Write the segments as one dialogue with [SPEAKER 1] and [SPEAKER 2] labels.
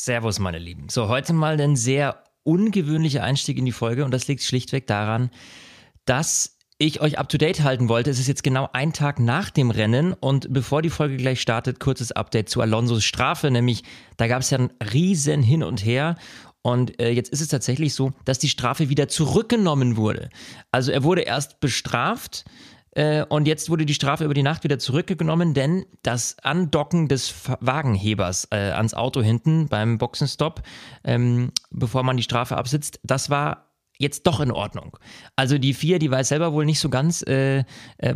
[SPEAKER 1] Servus, meine Lieben. So, heute mal ein sehr ungewöhnlicher Einstieg in die Folge und das liegt schlichtweg daran, dass ich euch up to date halten wollte. Es ist jetzt genau ein Tag nach dem Rennen und bevor die Folge gleich startet, kurzes Update zu Alonsos Strafe, nämlich da gab es ja ein riesen Hin und Her und äh, jetzt ist es tatsächlich so, dass die Strafe wieder zurückgenommen wurde. Also er wurde erst bestraft, und jetzt wurde die Strafe über die Nacht wieder zurückgenommen, denn das Andocken des Wagenhebers äh, ans Auto hinten beim Boxenstopp, ähm, bevor man die Strafe absitzt, das war jetzt doch in Ordnung. Also die vier, die weiß selber wohl nicht so ganz, äh, äh,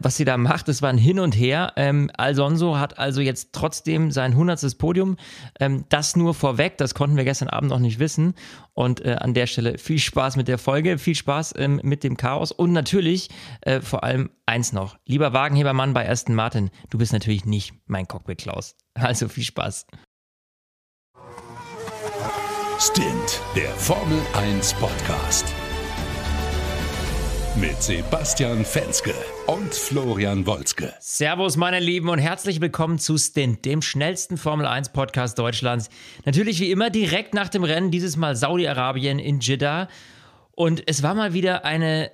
[SPEAKER 1] was sie da macht. Es war ein Hin und Her. Ähm, Alonso hat also jetzt trotzdem sein hundertstes Podium. Ähm, das nur vorweg, das konnten wir gestern Abend noch nicht wissen. Und äh, an der Stelle viel Spaß mit der Folge, viel Spaß ähm, mit dem Chaos und natürlich äh, vor allem eins noch. Lieber Wagenhebermann bei Aston Martin, du bist natürlich nicht mein Cockpit Klaus. Also viel Spaß.
[SPEAKER 2] Stint, der Formel 1 Podcast mit Sebastian Fenske und Florian Wolzke.
[SPEAKER 1] Servus, meine Lieben, und herzlich willkommen zu Stint, dem schnellsten Formel 1 Podcast Deutschlands. Natürlich wie immer direkt nach dem Rennen, dieses Mal Saudi-Arabien in Jeddah. Und es war mal wieder eine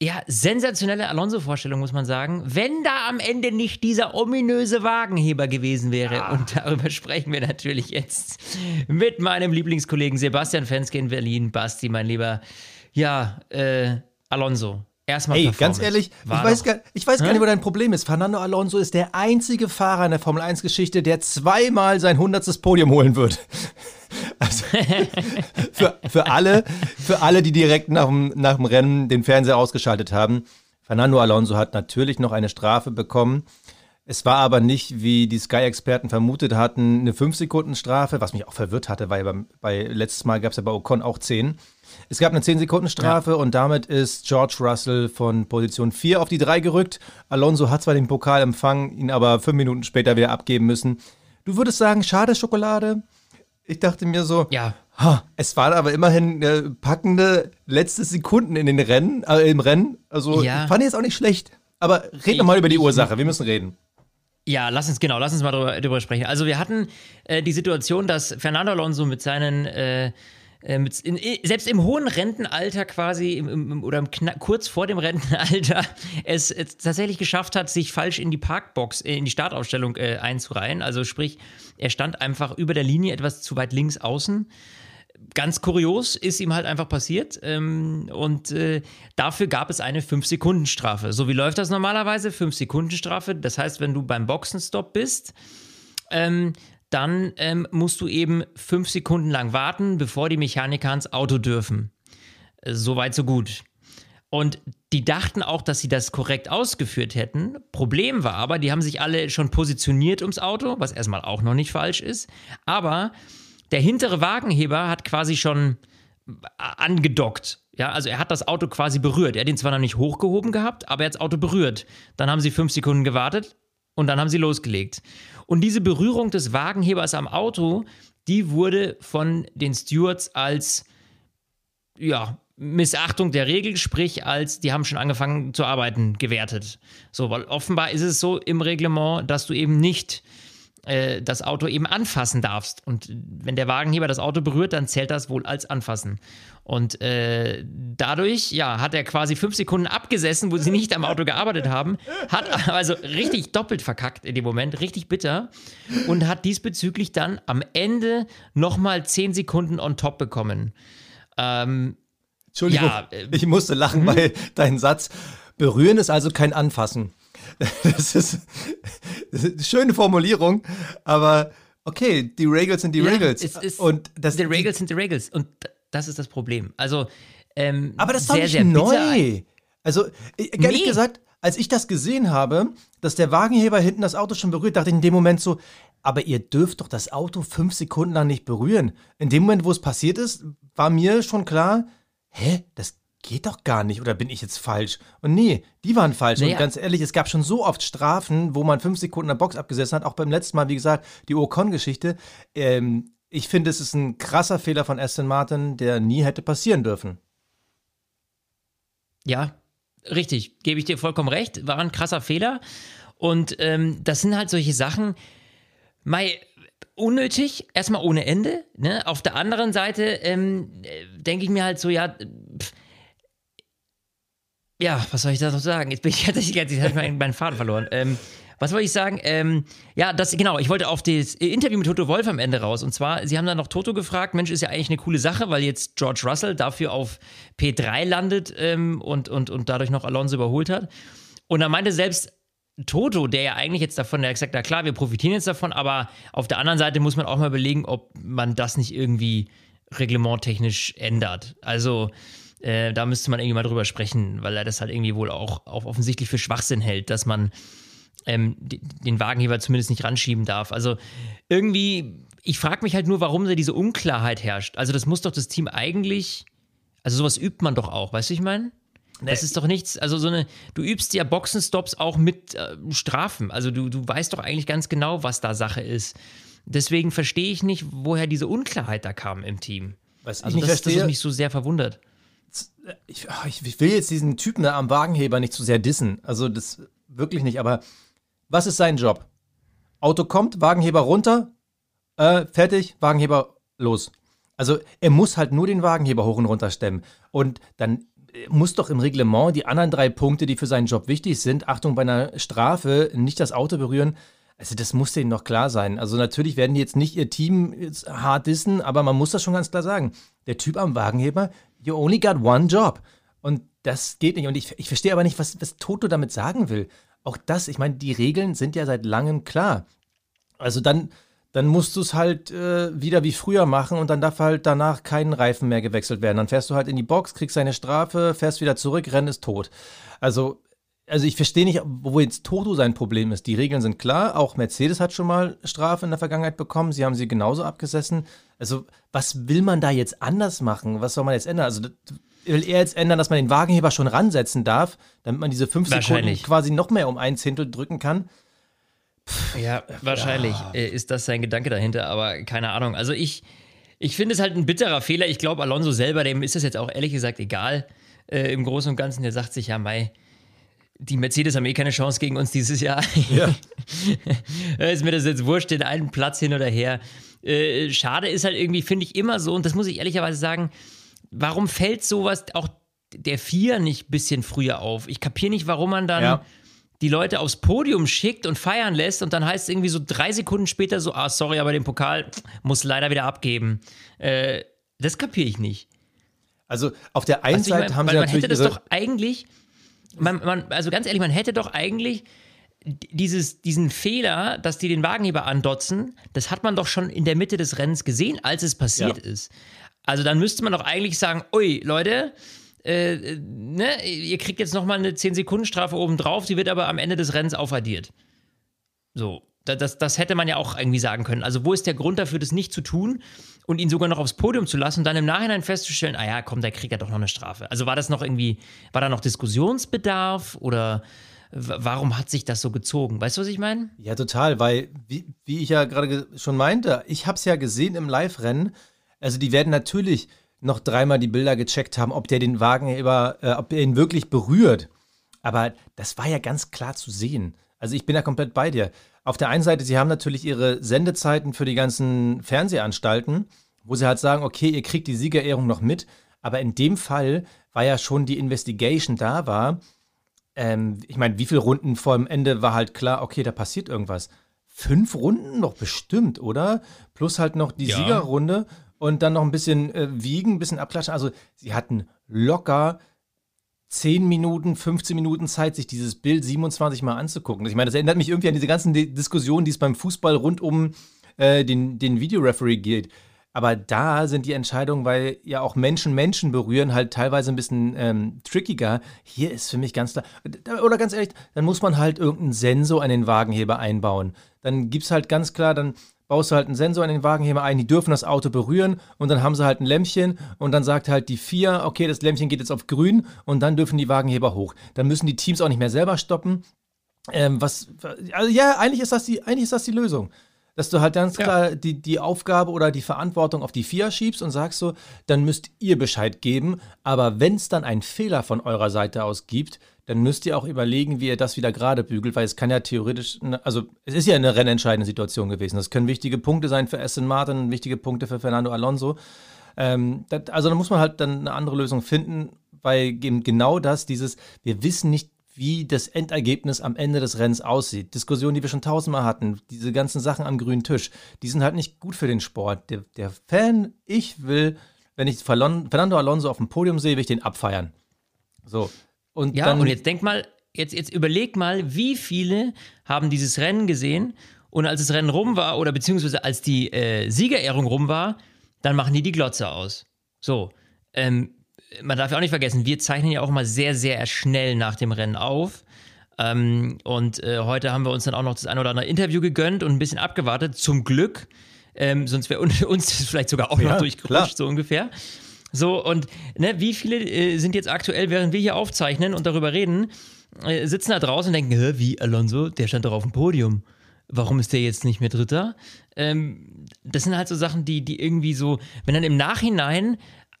[SPEAKER 1] ja, sensationelle Alonso-Vorstellung, muss man sagen. Wenn da am Ende nicht dieser ominöse Wagenheber gewesen wäre. Ja. Und darüber sprechen wir natürlich jetzt mit meinem Lieblingskollegen Sebastian Fenske in Berlin. Basti, mein Lieber. Ja, äh, Alonso. Erstmal
[SPEAKER 3] Ey, ganz ehrlich, ich weiß, gar, ich weiß gar nicht, wo dein Problem ist. Fernando Alonso ist der einzige Fahrer in der Formel 1-Geschichte, der zweimal sein hundertstes Podium holen wird. Also, für, für, alle, für alle, die direkt nach dem, nach dem Rennen den Fernseher ausgeschaltet haben. Fernando Alonso hat natürlich noch eine Strafe bekommen. Es war aber nicht, wie die Sky-Experten vermutet hatten, eine 5-Sekunden-Strafe, was mich auch verwirrt hatte, weil bei, bei letztes Mal gab es ja bei Ocon auch 10. Es gab eine 10-Sekunden-Strafe ja. und damit ist George Russell von Position 4 auf die 3 gerückt. Alonso hat zwar den Pokal empfangen, ihn aber fünf Minuten später wieder abgeben müssen. Du würdest sagen, schade Schokolade? Ich dachte mir so,
[SPEAKER 1] ja.
[SPEAKER 3] Ha, es waren aber immerhin äh, packende letzte Sekunden in den Rennen, äh, im Rennen. Also ja. fand ich jetzt auch nicht schlecht. Aber red doch mal über die Ursache, wir müssen reden.
[SPEAKER 1] Ja, lass uns, genau, lass uns mal drüber, drüber sprechen. Also wir hatten äh, die Situation, dass Fernando Alonso mit seinen äh, mit, in, selbst im hohen Rentenalter quasi im, im, oder im kurz vor dem Rentenalter es, es, tatsächlich geschafft hat, sich falsch in die Parkbox, äh, in die Startaufstellung äh, einzureihen. Also sprich, er stand einfach über der Linie etwas zu weit links außen. Ganz kurios ist ihm halt einfach passiert ähm, und äh, dafür gab es eine 5-Sekunden-Strafe. So wie läuft das normalerweise? 5-Sekunden-Strafe. Das heißt, wenn du beim Boxenstopp bist, ähm, dann ähm, musst du eben fünf Sekunden lang warten, bevor die Mechaniker ans Auto dürfen. Soweit, so gut. Und die dachten auch, dass sie das korrekt ausgeführt hätten. Problem war aber, die haben sich alle schon positioniert ums Auto, was erstmal auch noch nicht falsch ist. Aber der hintere Wagenheber hat quasi schon angedockt. Ja, also er hat das Auto quasi berührt. Er hat ihn zwar noch nicht hochgehoben gehabt, aber er hat das Auto berührt. Dann haben sie fünf Sekunden gewartet und dann haben sie losgelegt. Und diese Berührung des Wagenhebers am Auto, die wurde von den Stewards als ja, Missachtung der Regel, sprich als die haben schon angefangen zu arbeiten, gewertet. So, weil offenbar ist es so im Reglement, dass du eben nicht äh, das Auto eben anfassen darfst. Und wenn der Wagenheber das Auto berührt, dann zählt das wohl als Anfassen. Und äh, dadurch, ja, hat er quasi fünf Sekunden abgesessen, wo sie nicht am Auto gearbeitet haben, hat also richtig doppelt verkackt in dem Moment, richtig bitter und hat diesbezüglich dann am Ende nochmal zehn Sekunden on top bekommen. Ähm,
[SPEAKER 3] Entschuldigung, ja, äh, ich musste lachen, bei mhm. deinem Satz. Berühren ist also kein Anfassen. Das ist, das ist eine schöne Formulierung, aber okay, die Regels sind die ja, Regels.
[SPEAKER 1] Ist, und das, die Regels sind die Regels. Und das ist das Problem. Also, ähm,
[SPEAKER 3] aber das war sehr, nicht sehr neu. Also, ehrlich nee. gesagt, als ich das gesehen habe, dass der Wagenheber hinten das Auto schon berührt, dachte ich in dem Moment so, aber ihr dürft doch das Auto fünf Sekunden lang nicht berühren. In dem Moment, wo es passiert ist, war mir schon klar, hä, das geht doch gar nicht oder bin ich jetzt falsch? Und nee, die waren falsch. Naja. Und ganz ehrlich, es gab schon so oft Strafen, wo man fünf Sekunden in der Box abgesessen hat. Auch beim letzten Mal, wie gesagt, die Ocon-Geschichte. Ähm, ich finde, es ist ein krasser Fehler von Aston Martin, der nie hätte passieren dürfen.
[SPEAKER 1] Ja, richtig. Gebe ich dir vollkommen recht. War ein krasser Fehler. Und ähm, das sind halt solche Sachen. Mai, unnötig, erstmal ohne Ende. Ne? Auf der anderen Seite ähm, denke ich mir halt so, ja, pff, ja, was soll ich da noch sagen? Jetzt bin ich tatsächlich jetzt habe ich meinen, meinen Faden verloren. Ähm, was wollte ich sagen? Ähm, ja, das, genau, ich wollte auf das Interview mit Toto Wolf am Ende raus. Und zwar, sie haben dann noch Toto gefragt, Mensch, ist ja eigentlich eine coole Sache, weil jetzt George Russell dafür auf P3 landet ähm, und, und, und dadurch noch Alonso überholt hat. Und dann meinte selbst Toto, der ja eigentlich jetzt davon, der hat gesagt, na klar, wir profitieren jetzt davon, aber auf der anderen Seite muss man auch mal überlegen, ob man das nicht irgendwie reglementtechnisch ändert. Also, äh, da müsste man irgendwie mal drüber sprechen, weil er das halt irgendwie wohl auch, auch offensichtlich für Schwachsinn hält, dass man ähm, den Wagenheber zumindest nicht ranschieben darf. Also irgendwie, ich frage mich halt nur, warum da diese Unklarheit herrscht. Also das muss doch das Team eigentlich, also sowas übt man doch auch, weißt du, ich meine? Das ist doch nichts, also so eine, du übst ja Boxenstops auch mit äh, Strafen. Also du, du weißt doch eigentlich ganz genau, was da Sache ist. Deswegen verstehe ich nicht, woher diese Unklarheit da kam im Team.
[SPEAKER 3] Was
[SPEAKER 1] also
[SPEAKER 3] ich nicht
[SPEAKER 1] das,
[SPEAKER 3] verstehe,
[SPEAKER 1] das mich so sehr verwundert.
[SPEAKER 3] Ich, ich, will jetzt diesen Typen am Wagenheber nicht zu sehr dissen. Also das wirklich nicht, aber was ist sein Job? Auto kommt, Wagenheber runter, äh, fertig, Wagenheber los. Also er muss halt nur den Wagenheber hoch und runter stemmen. Und dann äh, muss doch im Reglement die anderen drei Punkte, die für seinen Job wichtig sind, Achtung bei einer Strafe, nicht das Auto berühren. Also das muss denen doch klar sein. Also natürlich werden die jetzt nicht ihr Team hart dissen, aber man muss das schon ganz klar sagen. Der Typ am Wagenheber, you only got one job. Und das geht nicht. Und ich, ich verstehe aber nicht, was, was Toto damit sagen will auch das, ich meine, die Regeln sind ja seit langem klar. Also dann, dann musst du es halt äh, wieder wie früher machen und dann darf halt danach kein Reifen mehr gewechselt werden. Dann fährst du halt in die Box, kriegst deine Strafe, fährst wieder zurück, Rennen ist tot. Also, also ich verstehe nicht, wo jetzt Toto sein Problem ist. Die Regeln sind klar, auch Mercedes hat schon mal Strafe in der Vergangenheit bekommen, sie haben sie genauso abgesessen. Also, was will man da jetzt anders machen? Was soll man jetzt ändern? Also, will er jetzt ändern, dass man den Wagenheber schon ransetzen darf, damit man diese fünf Sekunden quasi noch mehr um ein Zehntel drücken kann.
[SPEAKER 1] Pff, ja, wahrscheinlich ja. Äh, ist das sein Gedanke dahinter, aber keine Ahnung. Also ich, ich finde es halt ein bitterer Fehler. Ich glaube, Alonso selber, dem ist das jetzt auch ehrlich gesagt egal. Äh, Im Großen und Ganzen, der sagt sich ja, Mai, die Mercedes haben eh keine Chance gegen uns dieses Jahr. Ja. ist mir das jetzt wurscht, den einen Platz hin oder her. Äh, schade ist halt irgendwie, finde ich immer so, und das muss ich ehrlicherweise sagen, warum fällt sowas auch der Vier nicht ein bisschen früher auf? Ich kapiere nicht, warum man dann ja. die Leute aufs Podium schickt und feiern lässt und dann heißt es irgendwie so drei Sekunden später so, ah, sorry, aber den Pokal muss leider wieder abgeben. Äh, das kapiere ich nicht.
[SPEAKER 3] Also auf der einen Seite mein, haben sie
[SPEAKER 1] man
[SPEAKER 3] natürlich
[SPEAKER 1] hätte das doch eigentlich, man, man, also ganz ehrlich, man hätte doch eigentlich dieses, diesen Fehler, dass die den Wagenheber andotzen, das hat man doch schon in der Mitte des Rennens gesehen, als es passiert ja. ist. Also dann müsste man doch eigentlich sagen, ui, Leute, äh, ne, ihr kriegt jetzt nochmal eine 10-Sekunden-Strafe obendrauf, die wird aber am Ende des Rennens aufaddiert. So, das, das hätte man ja auch irgendwie sagen können. Also wo ist der Grund dafür, das nicht zu tun und ihn sogar noch aufs Podium zu lassen und dann im Nachhinein festzustellen, ah ja, komm, der kriegt ja doch noch eine Strafe. Also war das noch irgendwie, war da noch Diskussionsbedarf oder warum hat sich das so gezogen? Weißt du, was ich meine?
[SPEAKER 3] Ja, total, weil, wie, wie ich ja gerade schon meinte, ich habe es ja gesehen im Live-Rennen, also die werden natürlich noch dreimal die Bilder gecheckt haben, ob der den Wagen über, äh, ob er ihn wirklich berührt. Aber das war ja ganz klar zu sehen. Also ich bin da komplett bei dir. Auf der einen Seite, sie haben natürlich ihre Sendezeiten für die ganzen Fernsehanstalten, wo sie halt sagen, okay, ihr kriegt die Siegerehrung noch mit. Aber in dem Fall war ja schon die Investigation da war. Ähm, ich meine, wie viele Runden vor dem Ende war halt klar, okay, da passiert irgendwas. Fünf Runden noch bestimmt, oder? Plus halt noch die ja. Siegerrunde und dann noch ein bisschen äh, wiegen, ein bisschen abklatschen. Also sie hatten locker 10 Minuten, 15 Minuten Zeit, sich dieses Bild 27 Mal anzugucken. Ich meine, das erinnert mich irgendwie an diese ganzen Diskussionen, die es beim Fußball rund um äh, den, den Videoreferee geht. Aber da sind die Entscheidungen, weil ja auch Menschen Menschen berühren, halt teilweise ein bisschen ähm, trickiger. Hier ist für mich ganz klar, oder ganz ehrlich, dann muss man halt irgendeinen Sensor an den Wagenheber einbauen. Dann gibt es halt ganz klar, dann baust du halt einen Sensor in den Wagenheber ein, die dürfen das Auto berühren und dann haben sie halt ein Lämpchen und dann sagt halt die vier, okay, das Lämpchen geht jetzt auf grün und dann dürfen die Wagenheber hoch. Dann müssen die Teams auch nicht mehr selber stoppen. Ähm, was, also ja, eigentlich ist das die, eigentlich ist das die Lösung. Dass du halt ganz klar ja. die, die Aufgabe oder die Verantwortung auf die FIA schiebst und sagst so, dann müsst ihr Bescheid geben. Aber wenn es dann einen Fehler von eurer Seite aus gibt, dann müsst ihr auch überlegen, wie ihr das wieder gerade bügelt, weil es kann ja theoretisch, ne, also es ist ja eine rennentscheidende Situation gewesen. Das können wichtige Punkte sein für Aston Martin, wichtige Punkte für Fernando Alonso. Ähm, das, also da muss man halt dann eine andere Lösung finden, weil eben genau das, dieses, wir wissen nicht, wie das Endergebnis am Ende des Rennens aussieht. Diskussionen, die wir schon tausendmal hatten, diese ganzen Sachen am grünen Tisch, die sind halt nicht gut für den Sport. Der, der Fan, ich will, wenn ich Fernando Alonso auf dem Podium sehe, will ich den abfeiern. So.
[SPEAKER 1] Und ja, dann, und jetzt denk mal, jetzt, jetzt überleg mal, wie viele haben dieses Rennen gesehen und als das Rennen rum war oder beziehungsweise als die äh, Siegerehrung rum war, dann machen die die Glotze aus. So. Ähm, man darf ja auch nicht vergessen, wir zeichnen ja auch immer sehr, sehr schnell nach dem Rennen auf. Ähm, und äh, heute haben wir uns dann auch noch das ein oder andere Interview gegönnt und ein bisschen abgewartet. Zum Glück. Ähm, sonst wäre uns vielleicht sogar auch ja, noch durchgerutscht, klar. so ungefähr. So, und ne, wie viele äh, sind jetzt aktuell, während wir hier aufzeichnen und darüber reden, äh, sitzen da draußen und denken, wie Alonso, der stand doch auf dem Podium. Warum ist der jetzt nicht mehr Dritter? Ähm, das sind halt so Sachen, die, die irgendwie so, wenn dann im Nachhinein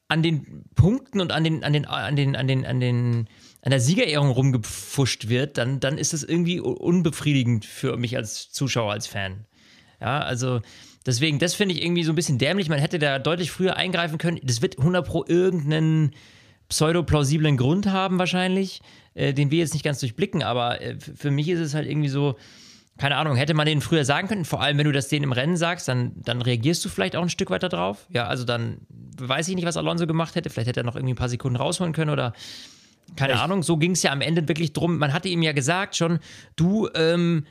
[SPEAKER 1] an den Punkten und an den, an den, an den, an den, an den, an der Siegerehrung rumgepfuscht wird, dann, dann ist das irgendwie unbefriedigend für mich als Zuschauer, als Fan. Ja, also deswegen, das finde ich irgendwie so ein bisschen dämlich. Man hätte da deutlich früher eingreifen können. Das wird 100 pro irgendeinen pseudo-plausiblen Grund haben wahrscheinlich, äh, den wir jetzt nicht ganz durchblicken, aber äh, für mich ist es halt irgendwie so, keine Ahnung, hätte man denen früher sagen können, vor allem wenn du das denen im Rennen sagst, dann, dann reagierst du vielleicht auch ein Stück weiter drauf. Ja, also dann weiß ich nicht, was Alonso gemacht hätte. Vielleicht hätte er noch irgendwie ein paar Sekunden rausholen können oder keine Echt? Ahnung. So ging es ja am Ende wirklich drum. Man hatte ihm ja gesagt schon, du, ähm,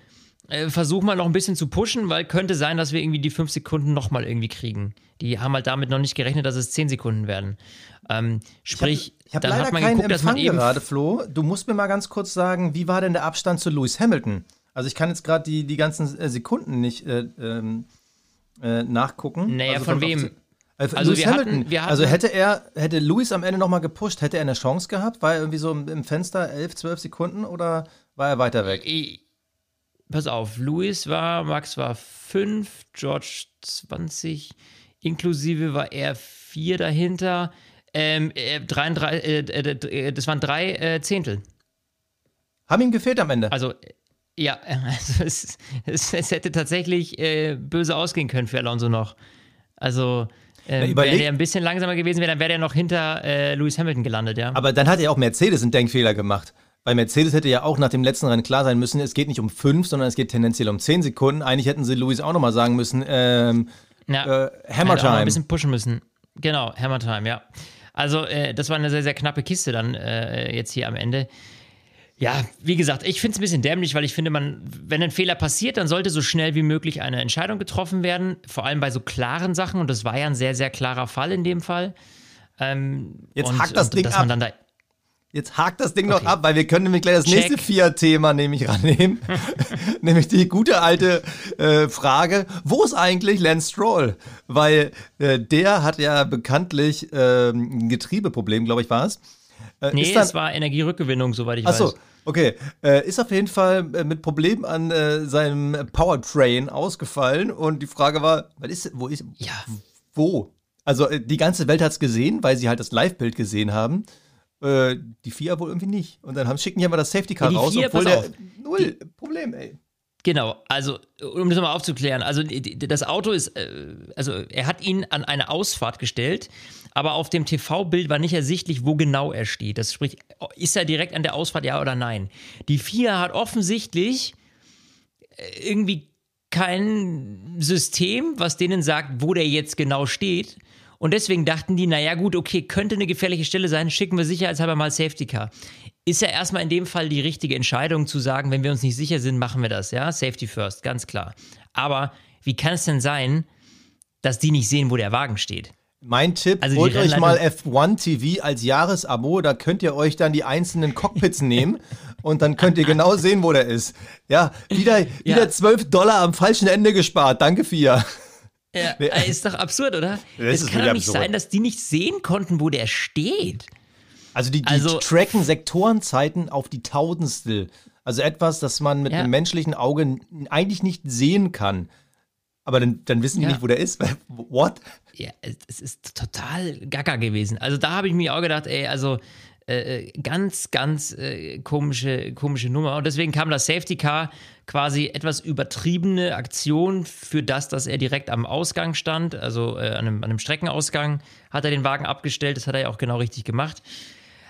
[SPEAKER 1] äh, versuch mal noch ein bisschen zu pushen, weil könnte sein, dass wir irgendwie die fünf Sekunden nochmal irgendwie kriegen. Die haben halt damit noch nicht gerechnet, dass es zehn Sekunden werden. Ähm, sprich,
[SPEAKER 3] ich habe hab leider hat man geguckt, dass man eben gerade, Flo. Du musst mir mal ganz kurz sagen, wie war denn der Abstand zu Lewis Hamilton? Also ich kann jetzt gerade die, die ganzen äh, Sekunden nicht äh, ähm, äh, nachgucken.
[SPEAKER 1] Naja,
[SPEAKER 3] also
[SPEAKER 1] von, von wem?
[SPEAKER 3] Also, wir hatten, wir hatten, also hätte er, hätte Lewis am Ende nochmal gepusht, hätte er eine Chance gehabt? War er irgendwie so im Fenster 11, 12 Sekunden oder war er weiter weg?
[SPEAKER 1] Pass auf, Lewis war, Max war 5, George 20, inklusive war er 4 dahinter. Ähm, 33, äh, äh, äh, das waren drei äh, Zehntel.
[SPEAKER 3] Haben ihm gefehlt am Ende?
[SPEAKER 1] Also ja, also es, es, es hätte tatsächlich äh, böse ausgehen können für Alonso noch. Also, äh, wenn er ein bisschen langsamer gewesen wäre, dann wäre er noch hinter äh, Lewis Hamilton gelandet, ja.
[SPEAKER 3] Aber dann hat er auch Mercedes einen Denkfehler gemacht. Bei Mercedes hätte ja auch nach dem letzten Rennen klar sein müssen, es geht nicht um fünf, sondern es geht tendenziell um zehn Sekunden. Eigentlich hätten sie Lewis auch nochmal sagen müssen, ähm, ja, äh, Hammer Time.
[SPEAKER 1] ein bisschen pushen müssen. Genau, Hammer Time, ja. Also, äh, das war eine sehr, sehr knappe Kiste dann äh, jetzt hier am Ende. Ja, wie gesagt, ich finde es ein bisschen dämlich, weil ich finde, man, wenn ein Fehler passiert, dann sollte so schnell wie möglich eine Entscheidung getroffen werden. Vor allem bei so klaren Sachen. Und das war ja ein sehr, sehr klarer Fall in dem Fall.
[SPEAKER 3] Ähm, Jetzt und, hakt das Ding ab. Da Jetzt hakt das Ding okay. noch ab, weil wir können nämlich gleich das Check. nächste Fiat-Thema nämlich rannehmen. nämlich die gute alte äh, Frage, wo ist eigentlich Lance Stroll? Weil äh, der hat ja bekanntlich äh, ein Getriebeproblem, glaube ich, war es.
[SPEAKER 1] Äh, nee, dann, es war Energierückgewinnung, soweit ich Achso, weiß.
[SPEAKER 3] Okay, äh, ist auf jeden Fall äh, mit Problemen an äh, seinem Powertrain ausgefallen und die Frage war, was ist, wo ist, ja. wo? Also äh, die ganze Welt hat es gesehen, weil sie halt das Live-Bild gesehen haben. Äh, die FIA wohl irgendwie nicht. Und dann haben, schicken die aber das Safety Car ja, raus, FIA, obwohl der null die, Problem, ey.
[SPEAKER 1] Genau, also um das mal aufzuklären, also das Auto ist, also er hat ihn an eine Ausfahrt gestellt aber auf dem TV-Bild war nicht ersichtlich, wo genau er steht. Das spricht, ist er direkt an der Ausfahrt, ja oder nein? Die FIA hat offensichtlich äh, irgendwie kein System, was denen sagt, wo der jetzt genau steht. Und deswegen dachten die, naja gut, okay, könnte eine gefährliche Stelle sein, schicken wir sicherheitshalber mal Safety Car. Ist ja erstmal in dem Fall die richtige Entscheidung zu sagen, wenn wir uns nicht sicher sind, machen wir das, ja? Safety first, ganz klar. Aber wie kann es denn sein, dass die nicht sehen, wo der Wagen steht?
[SPEAKER 3] Mein Tipp, also holt euch mal F1 TV als Jahresabo, da könnt ihr euch dann die einzelnen Cockpits nehmen und dann könnt ihr genau sehen, wo der ist. Ja, wieder, wieder ja. 12 Dollar am falschen Ende gespart. Danke, Fia.
[SPEAKER 1] Ja, ist doch absurd, oder? Das es kann doch nicht absurd. sein, dass die nicht sehen konnten, wo der steht.
[SPEAKER 3] Also die, die also, tracken Sektorenzeiten auf die Tausendstel. Also etwas, das man mit ja. einem menschlichen Auge eigentlich nicht sehen kann. Aber dann, dann wissen die ja. nicht, wo der ist. What?
[SPEAKER 1] Ja, es ist total gaga gewesen. Also da habe ich mir auch gedacht, ey, also Äh, äh, ganz, ganz äh, komische, komische Nummer. Und deswegen kam das Safety Car quasi etwas übertriebene Aktion für das, dass er direkt am Ausgang stand, also äh, an, einem, an, einem, Streckenausgang hat er den Wagen abgestellt. Das hat er ja auch genau richtig gemacht.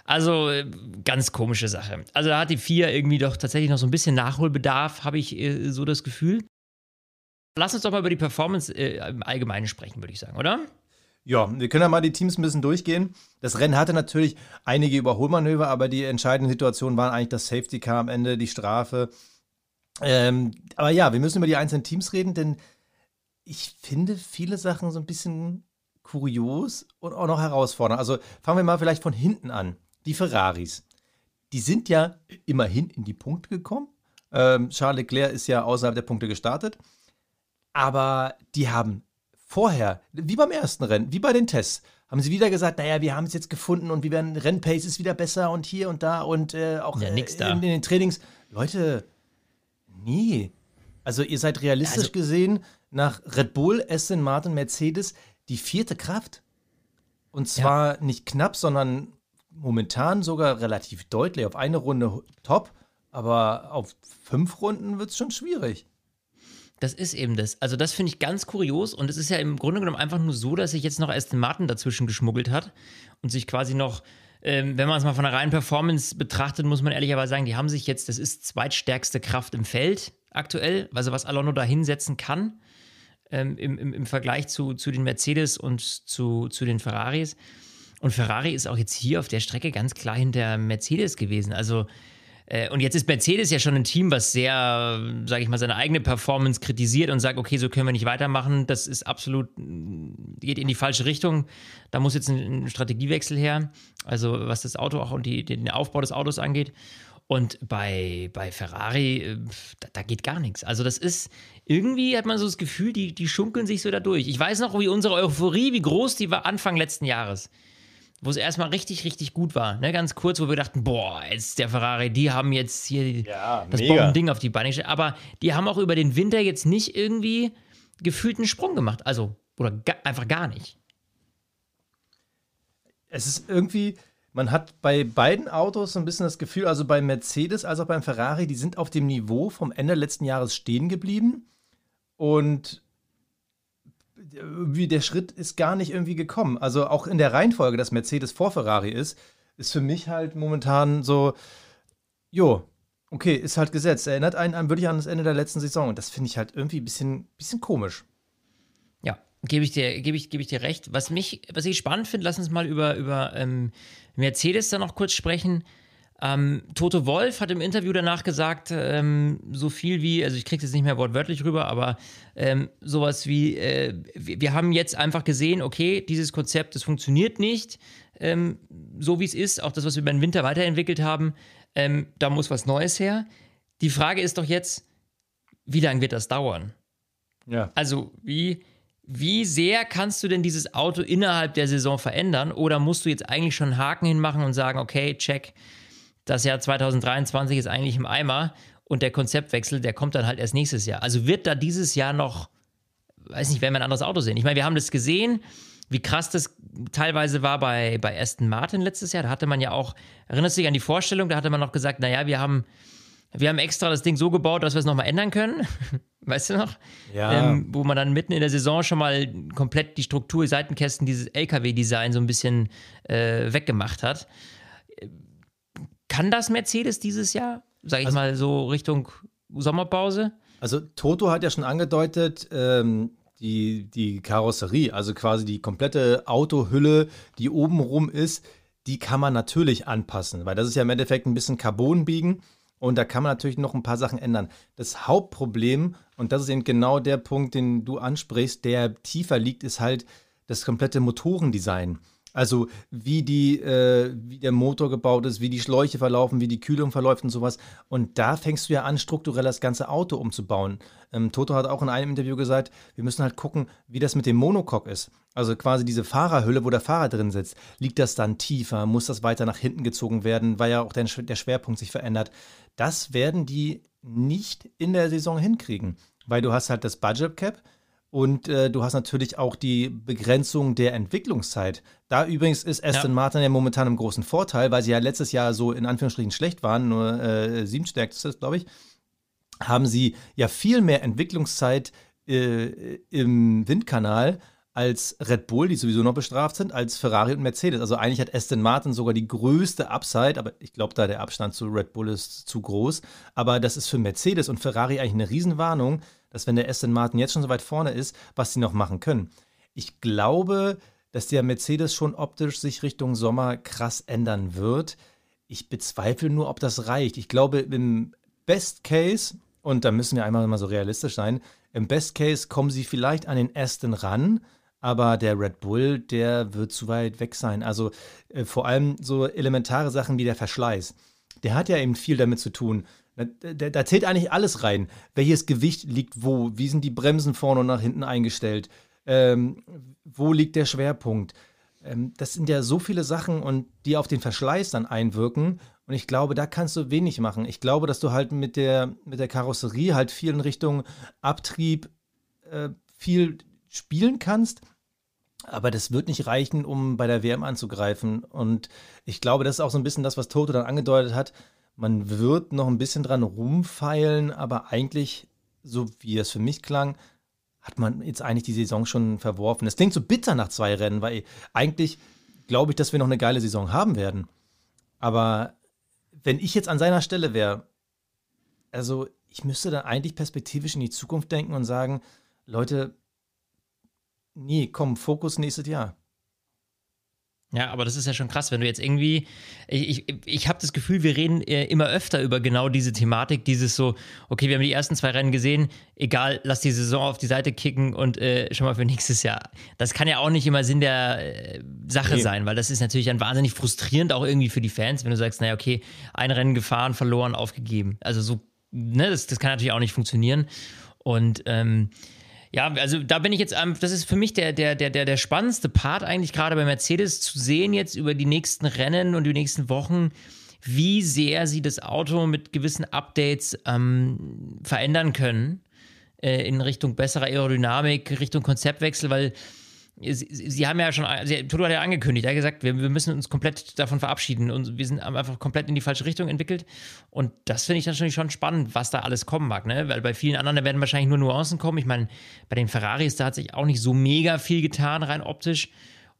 [SPEAKER 1] Also äh, ganz komische Sache. Also da hat die vier irgendwie doch tatsächlich noch so ein bisschen Nachholbedarf, habe ich äh, so das Gefühl. Lass uns doch mal über die Performance im Allgemeinen sprechen, würde ich sagen, oder?
[SPEAKER 3] Ja, wir können ja mal die Teams ein bisschen durchgehen. Das Rennen hatte natürlich einige Überholmanöver, aber die entscheidenden Situationen waren eigentlich das Safety Car am Ende, die Strafe. Ähm, aber ja, wir müssen über die einzelnen Teams reden, denn ich finde viele Sachen so ein bisschen kurios und auch noch herausfordernd. Also fangen wir mal vielleicht von hinten an. Die Ferraris. Die sind ja immerhin in die Punkte gekommen. Ähm, Charles Leclerc ist ja außerhalb der Punkte gestartet. Aber die haben vorher, wie beim ersten Rennen, wie bei den Tests, haben sie wieder gesagt, naja, wir haben es jetzt gefunden und wir werden, Rennpace ist wieder besser und hier und da und äh, auch ja,
[SPEAKER 1] äh,
[SPEAKER 3] in, in, den Trainings. Leute, nee. Also ihr seid realistisch also, gesehen nach Red Bull, Aston Martin, Mercedes die vierte Kraft. Und zwar ja. nicht knapp, sondern momentan sogar relativ deutlich. Auf eine Runde top, aber auf fünf Runden wird es schon schwierig.
[SPEAKER 1] Das ist eben das. Also, das finde ich ganz kurios. Und es ist ja im Grunde genommen einfach nur so, dass sich jetzt noch Aston Martin dazwischen geschmuggelt hat und sich quasi noch, ähm, wenn man es mal von der reinen Performance betrachtet, muss man ehrlicherweise sagen, die haben sich jetzt, das ist zweitstärkste Kraft im Feld aktuell, also was Alonso da hinsetzen kann ähm, im, im, Vergleich zu, zu den Mercedes und zu, zu den Ferraris. Und Ferrari ist auch jetzt hier auf der Strecke ganz klar hinter Mercedes gewesen. Also und jetzt ist Mercedes ja schon ein Team, was sehr, sage ich mal, seine eigene Performance kritisiert und sagt, okay, so können wir nicht weitermachen. Das ist absolut, geht in die falsche Richtung. Da muss jetzt ein, Strategiewechsel her. Also was das Auto auch und die, den Aufbau des Autos angeht. Und bei, bei Ferrari, äh, da, da, geht gar nichts. Also das ist, irgendwie hat man so das Gefühl, die, die schunkeln sich so da durch. Ich weiß noch, wie unsere Euphorie, wie groß die war Anfang letzten Jahres wo es erstmal richtig, richtig gut war. Ne? Ganz kurz, wo wir dachten, boah, jetzt der Ferrari, die haben jetzt hier ja, das Bombending auf die Beine gestellt. Aber die haben auch über den Winter jetzt nicht irgendwie gefühlt einen Sprung gemacht. Also, oder ga, einfach gar nicht.
[SPEAKER 3] Es ist irgendwie, man hat bei beiden Autos so ein bisschen das Gefühl, also bei Mercedes als auch beim Ferrari, die sind auf dem Niveau vom Ende letzten Jahres stehen geblieben. Und wie der Schritt ist gar nicht irgendwie gekommen. Also auch in der Reihenfolge, dass Mercedes vor Ferrari ist, ist für mich halt momentan so, jo, okay, ist halt gesetzt. Erinnert einen an, wirklich an das Ende der letzten Saison. Und das finde ich halt irgendwie ein bisschen, bisschen komisch.
[SPEAKER 1] Ja, gebe ich dir, gebe ich, gebe ich dir recht. Was mich, was ich spannend finde, lass uns mal über, über ähm, Mercedes da noch kurz sprechen. Ähm, Toto Wolf hat im Interview danach gesagt, ähm, so viel wie, also ich kriege es jetzt nicht mehr wortwörtlich rüber, aber ähm, sowas wie, äh, wir, haben jetzt einfach gesehen, okay, dieses Konzept, das funktioniert nicht, ähm, so wie es ist, auch das, was wir über den Winter weiterentwickelt haben, ähm, da muss was Neues her. Die Frage ist doch jetzt, wie lange wird das dauern? Ja. Also, wie, wie sehr kannst du denn dieses Auto innerhalb der Saison verändern? Oder musst du jetzt eigentlich schon einen Haken hinmachen und sagen, okay, check, das Jahr 2023 ist eigentlich im Eimer und der Konzeptwechsel, der kommt dann halt erst nächstes Jahr. Also wird da dieses Jahr noch, weiß nicht, werden wir ein anderes Auto sehen. Ich meine, wir haben das gesehen, wie krass das teilweise war bei, bei Aston Martin letztes Jahr. Da hatte man ja auch, erinnerst du dich an die Vorstellung, da hatte man noch gesagt, naja, wir haben, wir haben extra das Ding so gebaut, dass wir es nochmal ändern können. weißt du noch?
[SPEAKER 3] Ja.
[SPEAKER 1] Ähm, wo man dann mitten in der Saison schon mal komplett die Struktur, Seitenkästen, dieses LKW-Design so ein bisschen äh, weggemacht hat. Kann das Mercedes dieses Jahr? Sag ich also, mal so Richtung Sommerpause?
[SPEAKER 3] Also Toto hat ja schon angedeutet, ähm, die, die Karosserie, also quasi die komplette Autohülle, die oben rum ist, die kann man natürlich anpassen, weil das ist ja im Endeffekt ein bisschen Carbon biegen und da kann man natürlich noch ein paar Sachen ändern. Das Hauptproblem, und das ist eben genau der Punkt, den du ansprichst, der tiefer liegt, ist halt das komplette Motorendesign. Also wie die, äh, wie der Motor gebaut ist, wie die Schläuche verlaufen, wie die Kühlung verläuft und sowas. Und da fängst du ja an, strukturell das ganze Auto umzubauen. Ähm, Toto hat auch in einem Interview gesagt, wir müssen halt gucken, wie das mit dem Monocoque ist. Also quasi diese Fahrerhülle, wo der Fahrer drin sitzt. Liegt das dann tiefer? Muss das weiter nach hinten gezogen werden, weil ja auch der, der Schwerpunkt sich verändert? Das werden die nicht in der Saison hinkriegen, weil du hast halt das Budget Cap Und äh, du hast natürlich auch die Begrenzung der Entwicklungszeit. Da übrigens ist Aston ja. Martin ja momentan im großen Vorteil, weil sie ja letztes Jahr so in Anführungsstrichen schlecht waren, nur äh, siebenstärkstes, glaube ich, haben sie ja viel mehr Entwicklungszeit äh, im Windkanal als Red Bull, die sowieso noch bestraft sind, als Ferrari und Mercedes. Also eigentlich hat Aston Martin sogar die größte Upside, aber ich glaube, da der Abstand zu Red Bull ist zu groß. Aber das ist für Mercedes und Ferrari eigentlich eine Riesenwarnung, dass wenn der Aston Martin jetzt schon so weit vorne ist, was sie noch machen können. Ich glaube, dass der Mercedes schon optisch sich Richtung Sommer krass ändern wird. Ich bezweifle nur, ob das reicht. Ich glaube, im Best Case, und da müssen wir einmal mal so realistisch sein, im Best Case kommen sie vielleicht an den Aston ran, aber der Red Bull, der wird zu weit weg sein. Also äh, vor allem so elementare Sachen wie der Verschleiß. Der hat ja eben viel damit zu tun. Da, da, zählt eigentlich alles rein. Welches Gewicht liegt wo? Wie sind die Bremsen vorne und nach hinten eingestellt? Ähm, wo liegt der Schwerpunkt? Ähm, das sind ja so viele Sachen und die auf den Verschleiß dann einwirken. Und ich glaube, da kannst du wenig machen. Ich glaube, dass du halt mit der, mit der Karosserie halt viel in Richtung Abtrieb äh, viel spielen kannst. Aber das wird nicht reichen, um bei der WM anzugreifen. Und ich glaube, das ist auch so ein bisschen das, was Toto dann angedeutet hat man wird noch ein bisschen dran rumfeilen, aber eigentlich, so wie es für mich klang, hat man jetzt eigentlich die Saison schon verworfen. Es klingt so bitter nach zwei Rennen, weil eigentlich glaube ich, dass wir noch eine geile Saison haben werden. Aber wenn ich jetzt an seiner Stelle wäre, also ich müsste dann eigentlich perspektivisch in die Zukunft denken und sagen, Leute, nee, komm, Fokus nächstes Jahr.
[SPEAKER 1] Ja, aber das ist ja schon krass, wenn du jetzt irgendwie, ich, ich, ich habe das Gefühl, wir reden äh, immer öfter über genau diese Thematik, dieses so, okay, wir haben die ersten zwei Rennen gesehen, egal, lass die Saison auf die Seite kicken und äh, schon mal für nächstes Jahr. Das kann ja auch nicht immer Sinn der äh, Sache nee. sein, weil das ist natürlich dann wahnsinnig frustrierend auch irgendwie für die Fans, wenn du sagst, naja, okay, ein Rennen gefahren, verloren, aufgegeben. Also so, ne, das, das kann natürlich auch nicht funktionieren. Und ähm, ja, also da bin ich jetzt, das ist für mich der, der, der, der, der spannendste Part eigentlich gerade bei Mercedes zu sehen jetzt über die nächsten Rennen und die nächsten Wochen, wie sehr sie das Auto mit gewissen Updates ähm, verändern können äh, in Richtung besserer Aerodynamik, Richtung Konzeptwechsel, weil Sie, Sie, haben ja schon, Sie, Toto hat ja angekündigt, er hat gesagt, wir, wir, müssen uns komplett davon verabschieden und wir sind einfach komplett in die falsche Richtung entwickelt. Und das finde ich natürlich schon spannend, was da alles kommen mag, ne? Weil bei vielen anderen, da werden wahrscheinlich nur Nuancen kommen. Ich meine, bei den Ferraris, da hat sich auch nicht so mega viel getan, rein optisch.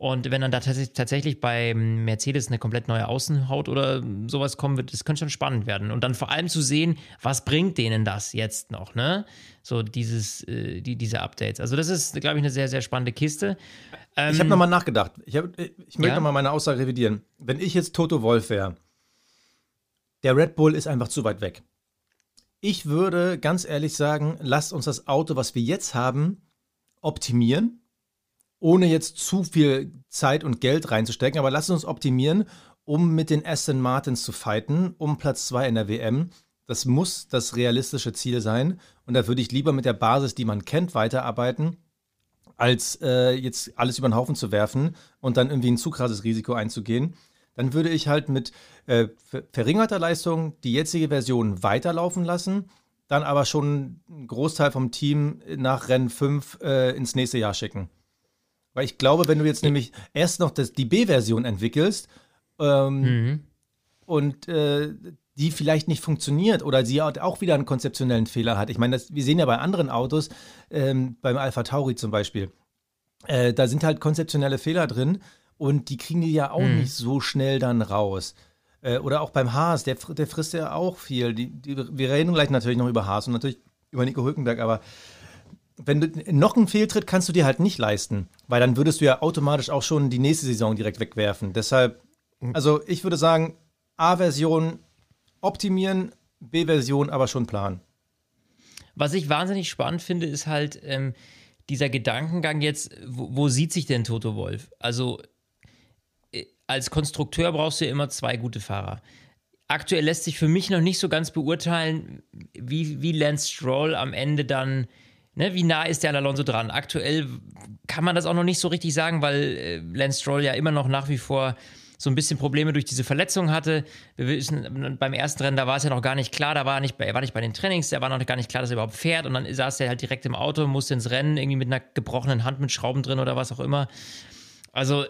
[SPEAKER 1] Und wenn dann da tatsächlich bei Mercedes eine komplett neue Außenhaut oder sowas kommen wird, das könnte schon spannend werden. Und dann vor allem zu sehen, was bringt denen das jetzt noch, ne? So dieses, äh, die, diese Updates. Also das ist, glaube ich, eine sehr, sehr spannende Kiste.
[SPEAKER 3] Ähm, ich habe nochmal nachgedacht. Ich, hab, ich möchte ja? nochmal meine Aussage revidieren. Wenn ich jetzt Toto Wolf wäre, der Red Bull ist einfach zu weit weg. Ich würde ganz ehrlich sagen, lasst uns das Auto, was wir jetzt haben, optimieren ohne jetzt zu viel Zeit und Geld reinzustecken. Aber lass uns optimieren, um mit den Aston Martins zu fighten, um Platz 2 in der WM. Das muss das realistische Ziel sein. Und da würde ich lieber mit der Basis, die man kennt, weiterarbeiten, als äh, jetzt alles über den Haufen zu werfen und dann irgendwie ein zu krasses Risiko einzugehen. Dann würde ich halt mit äh, verringerter Leistung die jetzige Version weiterlaufen lassen, dann aber schon einen Großteil vom Team nach Rennen 5 äh, ins nächste Jahr schicken. Weil ich glaube, wenn du jetzt nämlich erst noch das, die B-Version entwickelst ähm, mhm. und äh, die vielleicht nicht funktioniert oder sie auch wieder einen konzeptionellen Fehler hat. Ich meine, das, wir sehen ja bei anderen Autos, ähm, beim Alpha Tauri zum Beispiel, äh, da sind halt konzeptionelle Fehler drin und die kriegen die ja auch mhm. nicht so schnell dann raus. Äh, oder auch beim Haas, der, der frisst ja auch viel. Die, die, wir reden gleich natürlich noch über Haas und natürlich über Nico Hülkenberg, aber wenn du noch einen Fehltritt kannst du dir halt nicht leisten, weil dann würdest du ja automatisch auch schon die nächste Saison direkt wegwerfen. Deshalb, also ich würde sagen, A-Version optimieren, B-Version aber schon planen.
[SPEAKER 1] Was ich wahnsinnig spannend finde, ist halt ähm, dieser Gedankengang jetzt, wo, wo, sieht sich denn Toto Wolf? Also äh, als Konstrukteur brauchst du ja immer zwei gute Fahrer. Aktuell lässt sich für mich noch nicht so ganz beurteilen, wie, wie Lance Stroll am Ende dann Ne, wie nah ist der Alonso dran? Aktuell kann man das auch noch nicht so richtig sagen, weil äh, Lance Stroll ja immer noch nach wie vor so ein bisschen Probleme durch diese Verletzung hatte. Wir wissen, beim ersten Rennen, da war es ja noch gar nicht klar, da war er, nicht, er war nicht bei den Trainings, da war noch gar nicht klar, dass er überhaupt fährt und dann saß er halt direkt im Auto, musste ins Rennen, irgendwie mit einer gebrochenen Hand mit Schrauben drin oder was auch immer. Also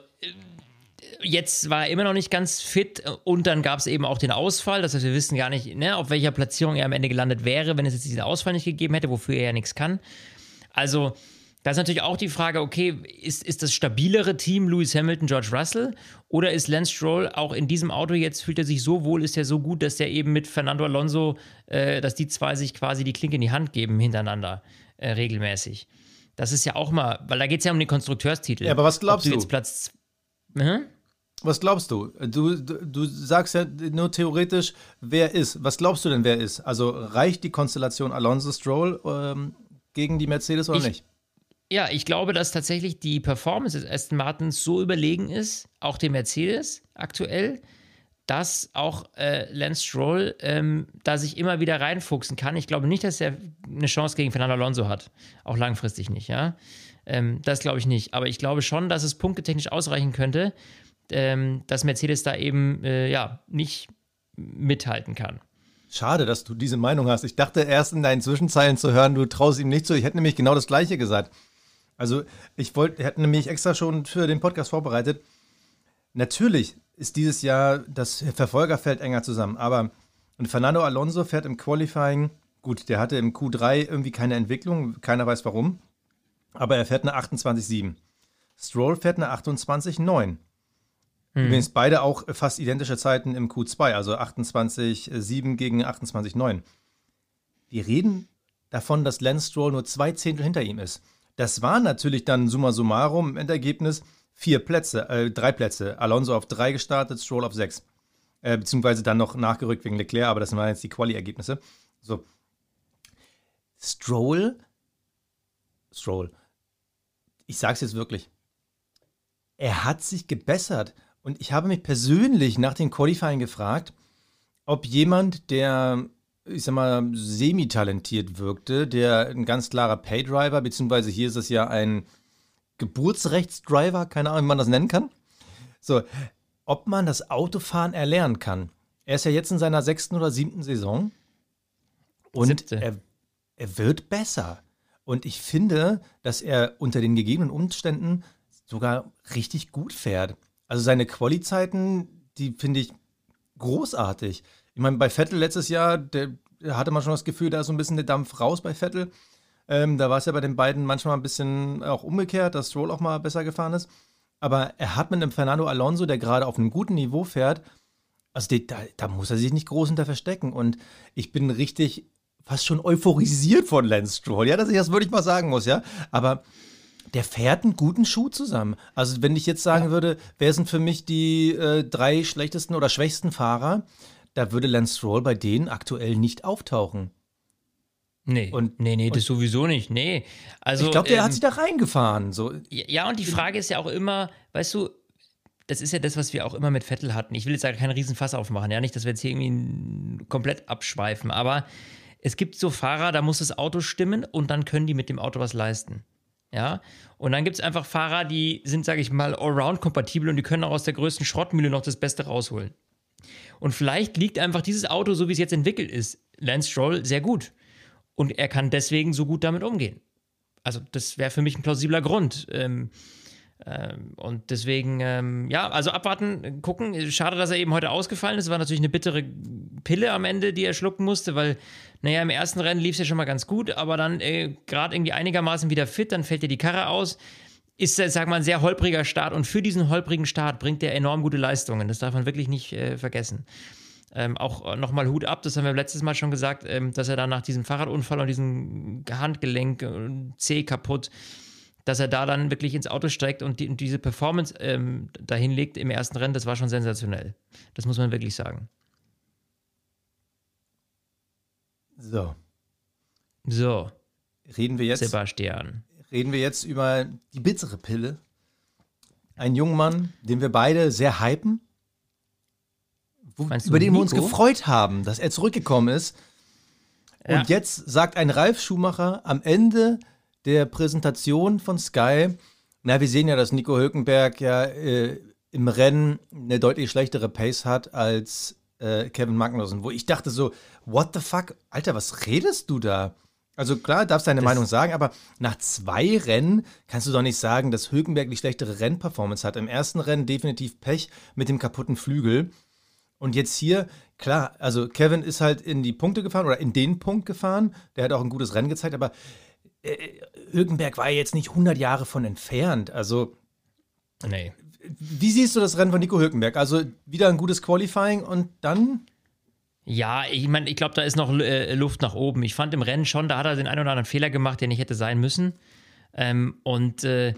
[SPEAKER 1] jetzt war er immer noch nicht ganz fit und dann gab es eben auch den Ausfall. Das heißt, wir wissen gar nicht, ne, auf welcher Platzierung er am Ende gelandet wäre, wenn es jetzt diesen Ausfall nicht gegeben hätte, wofür er ja nichts kann. Also, da ist natürlich auch die Frage, okay, ist, ist das stabilere Team Lewis Hamilton, George Russell oder ist Lance Stroll auch in diesem Auto jetzt, fühlt er sich so wohl, ist er so gut, dass er eben mit Fernando Alonso, äh, dass die zwei sich quasi die Klinke in die Hand geben hintereinander äh, regelmäßig. Das ist ja auch mal, weil da geht es ja um den Konstrukteurstitel.
[SPEAKER 3] Ja, aber was glaubst
[SPEAKER 1] Ob
[SPEAKER 3] du?
[SPEAKER 1] Jetzt Platz, hm?
[SPEAKER 3] Was glaubst du? du? Du, du? sagst ja nur theoretisch, wer ist. Was glaubst du denn, wer ist? Also reicht die Konstellation Alonso Stroll ähm, gegen die Mercedes oder
[SPEAKER 1] ich,
[SPEAKER 3] nicht?
[SPEAKER 1] Ja, ich glaube, dass tatsächlich die Performance des Aston Martins so überlegen ist, auch dem Mercedes aktuell, dass auch äh, Lance Stroll ähm, da sich immer wieder reinfuchsen kann. Ich glaube nicht, dass er eine Chance gegen Fernando Alonso hat. Auch langfristig nicht, ja. Ähm, das glaube ich nicht. Aber ich glaube schon, dass es punktetechnisch ausreichen könnte, ähm, dass Mercedes da eben äh, ja nicht mithalten kann.
[SPEAKER 3] Schade, dass du diese Meinung hast. Ich dachte erst in deinen Zwischenzeilen zu hören, du traust ihm nicht zu. Ich hätte nämlich genau das Gleiche gesagt. Also ich wollte, hätte nämlich extra schon für den Podcast vorbereitet. Natürlich ist dieses Jahr das Verfolgerfeld enger zusammen, aber Fernando Alonso fährt im Qualifying, gut, der hatte im Q3 irgendwie keine Entwicklung, keiner weiß warum, aber er fährt eine 28,7. Stroll fährt eine 28,9. Hm. Übrigens beide auch fast identische Zeiten im Q2, also 28,7 gegen 28,9. Wir reden davon, dass Lance Stroll nur zwei Zehntel hinter ihm ist. Das war natürlich dann summa summarum im Endergebnis vier Plätze, äh, drei Plätze. Alonso auf drei gestartet, Stroll auf sechs. Äh, beziehungsweise dann noch nachgerückt wegen Leclerc, aber das waren jetzt die Quali-Ergebnisse. So. Stroll, Stroll, ich sag's jetzt wirklich, er hat sich gebessert. Und ich habe mich persönlich nach den Qualifying gefragt, ob jemand, der, ich sag mal, semi-talentiert wirkte, der ein ganz klarer Paydriver, beziehungsweise hier ist es ja ein Geburtsrechtsdriver, keine Ahnung, wie man das nennen kann. So, ob man das Autofahren erlernen kann. Er ist ja jetzt in seiner sechsten oder siebten Saison und er, er wird besser. Und ich finde, dass er unter den gegebenen Umständen sogar richtig gut fährt. Also seine Quali-Zeiten, die finde ich großartig. Ich meine, bei Vettel letztes Jahr, der, hatte man schon das Gefühl, da ist so ein bisschen der Dampf raus bei Vettel. Ähm, da war es ja bei den beiden manchmal ein bisschen auch umgekehrt, dass Stroll auch mal besser gefahren ist. Aber er hat mit einem Fernando Alonso, der gerade auf einem guten Niveau fährt, also die, da, da muss er sich nicht groß hinter verstecken. Und ich bin richtig fast schon euphorisiert von Lance Stroll, ja, dass ich das wirklich mal sagen muss, ja. Aber der fährt einen guten Schuh zusammen. Also, wenn ich jetzt sagen ja. würde, wer sind für mich die äh, drei schlechtesten oder schwächsten Fahrer, da würde Lance Stroll bei denen aktuell nicht auftauchen.
[SPEAKER 1] Nee, und, nee, nee, das sowieso nicht. Nee. Also,
[SPEAKER 3] ich glaube, der ähm, hat sich da reingefahren. So.
[SPEAKER 1] Ja, und die Frage ist ja auch immer, weißt du, das ist ja das, was wir auch immer mit Vettel hatten. Ich will jetzt da keinen Riesenfass aufmachen, ja, nicht, dass wir jetzt hier irgendwie komplett abschweifen, aber es gibt so Fahrer, da muss das Auto stimmen und dann können die mit dem Auto was leisten. Ja, und dann gibt es einfach Fahrer, die sind, sage ich mal, allround kompatibel und die können auch aus der größten Schrottmühle noch das Beste rausholen. Und vielleicht liegt einfach dieses Auto, so wie es jetzt entwickelt ist, Lance Stroll sehr gut. Und er kann deswegen so gut damit umgehen. Also, das wäre für mich ein plausibler Grund. Ähm, und deswegen, ähm, ja, also abwarten, gucken. Schade, dass er eben heute ausgefallen ist. War natürlich eine bittere Pille am Ende, die er schlucken musste, weil, naja, im ersten Rennen lief es ja schon mal ganz gut, aber dann äh, gerade irgendwie einigermaßen wieder fit, dann fällt dir die Karre aus. Ist, äh, sag mal, ein sehr holpriger Start und für diesen holprigen Start bringt er enorm gute Leistungen. Das darf man wirklich nicht äh, vergessen. Ähm, auch nochmal Hut ab, das haben wir letztes Mal schon gesagt, ähm, dass er dann nach diesem Fahrradunfall und diesem Handgelenk, äh, C kaputt, dass er da dann wirklich ins Auto steigt und, die, und diese Performance ähm, dahin legt im ersten Rennen, das war schon sensationell. Das muss man wirklich sagen.
[SPEAKER 3] So.
[SPEAKER 1] So.
[SPEAKER 3] Reden wir jetzt.
[SPEAKER 1] Sebastian.
[SPEAKER 3] Reden wir jetzt über die bittere Pille. Ein junger Mann, den wir beide sehr hypen. Wo, über den Nico? wir uns gefreut haben, dass er zurückgekommen ist. Ja. Und jetzt sagt ein Ralf Schumacher am Ende der Präsentation von Sky, na, wir sehen ja, dass Nico Hülkenberg ja äh, im Rennen eine deutlich schlechtere Pace hat als äh, Kevin Magnussen, wo ich dachte so, what the fuck, Alter, was redest du da? Also klar, darfst deine das Meinung sagen, aber nach zwei Rennen kannst du doch nicht sagen, dass Hülkenberg die schlechtere Rennperformance hat. Im ersten Rennen definitiv Pech mit dem kaputten Flügel. Und jetzt hier, klar, also Kevin ist halt in die Punkte gefahren oder in den Punkt gefahren. Der hat auch ein gutes Rennen gezeigt, aber äh, Hülkenberg war jetzt nicht 100 Jahre von entfernt. Also, nee. Wie siehst du das Rennen von Nico Hülkenberg? Also wieder ein gutes Qualifying und dann
[SPEAKER 1] ja, ich meine, ich glaube, da ist noch äh, Luft nach oben. Ich fand im Rennen schon, da hat er den einen oder anderen Fehler gemacht, der nicht hätte sein müssen. Ähm, und äh,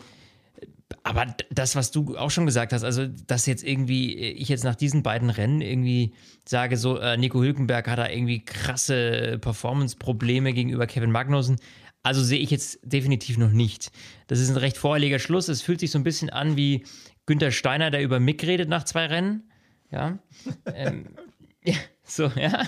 [SPEAKER 1] aber das, was du auch schon gesagt hast, also dass jetzt irgendwie äh, ich jetzt nach diesen beiden Rennen irgendwie sage, so äh, Nico Hülkenberg hat da irgendwie krasse Performance-Probleme gegenüber Kevin Magnussen. Also sehe ich jetzt definitiv noch nicht. Das ist ein recht voreiliger Schluss. Es fühlt sich so ein bisschen an wie Günther Steiner, der über Mick redet nach zwei Rennen. Ja. ähm, ja. So, ja,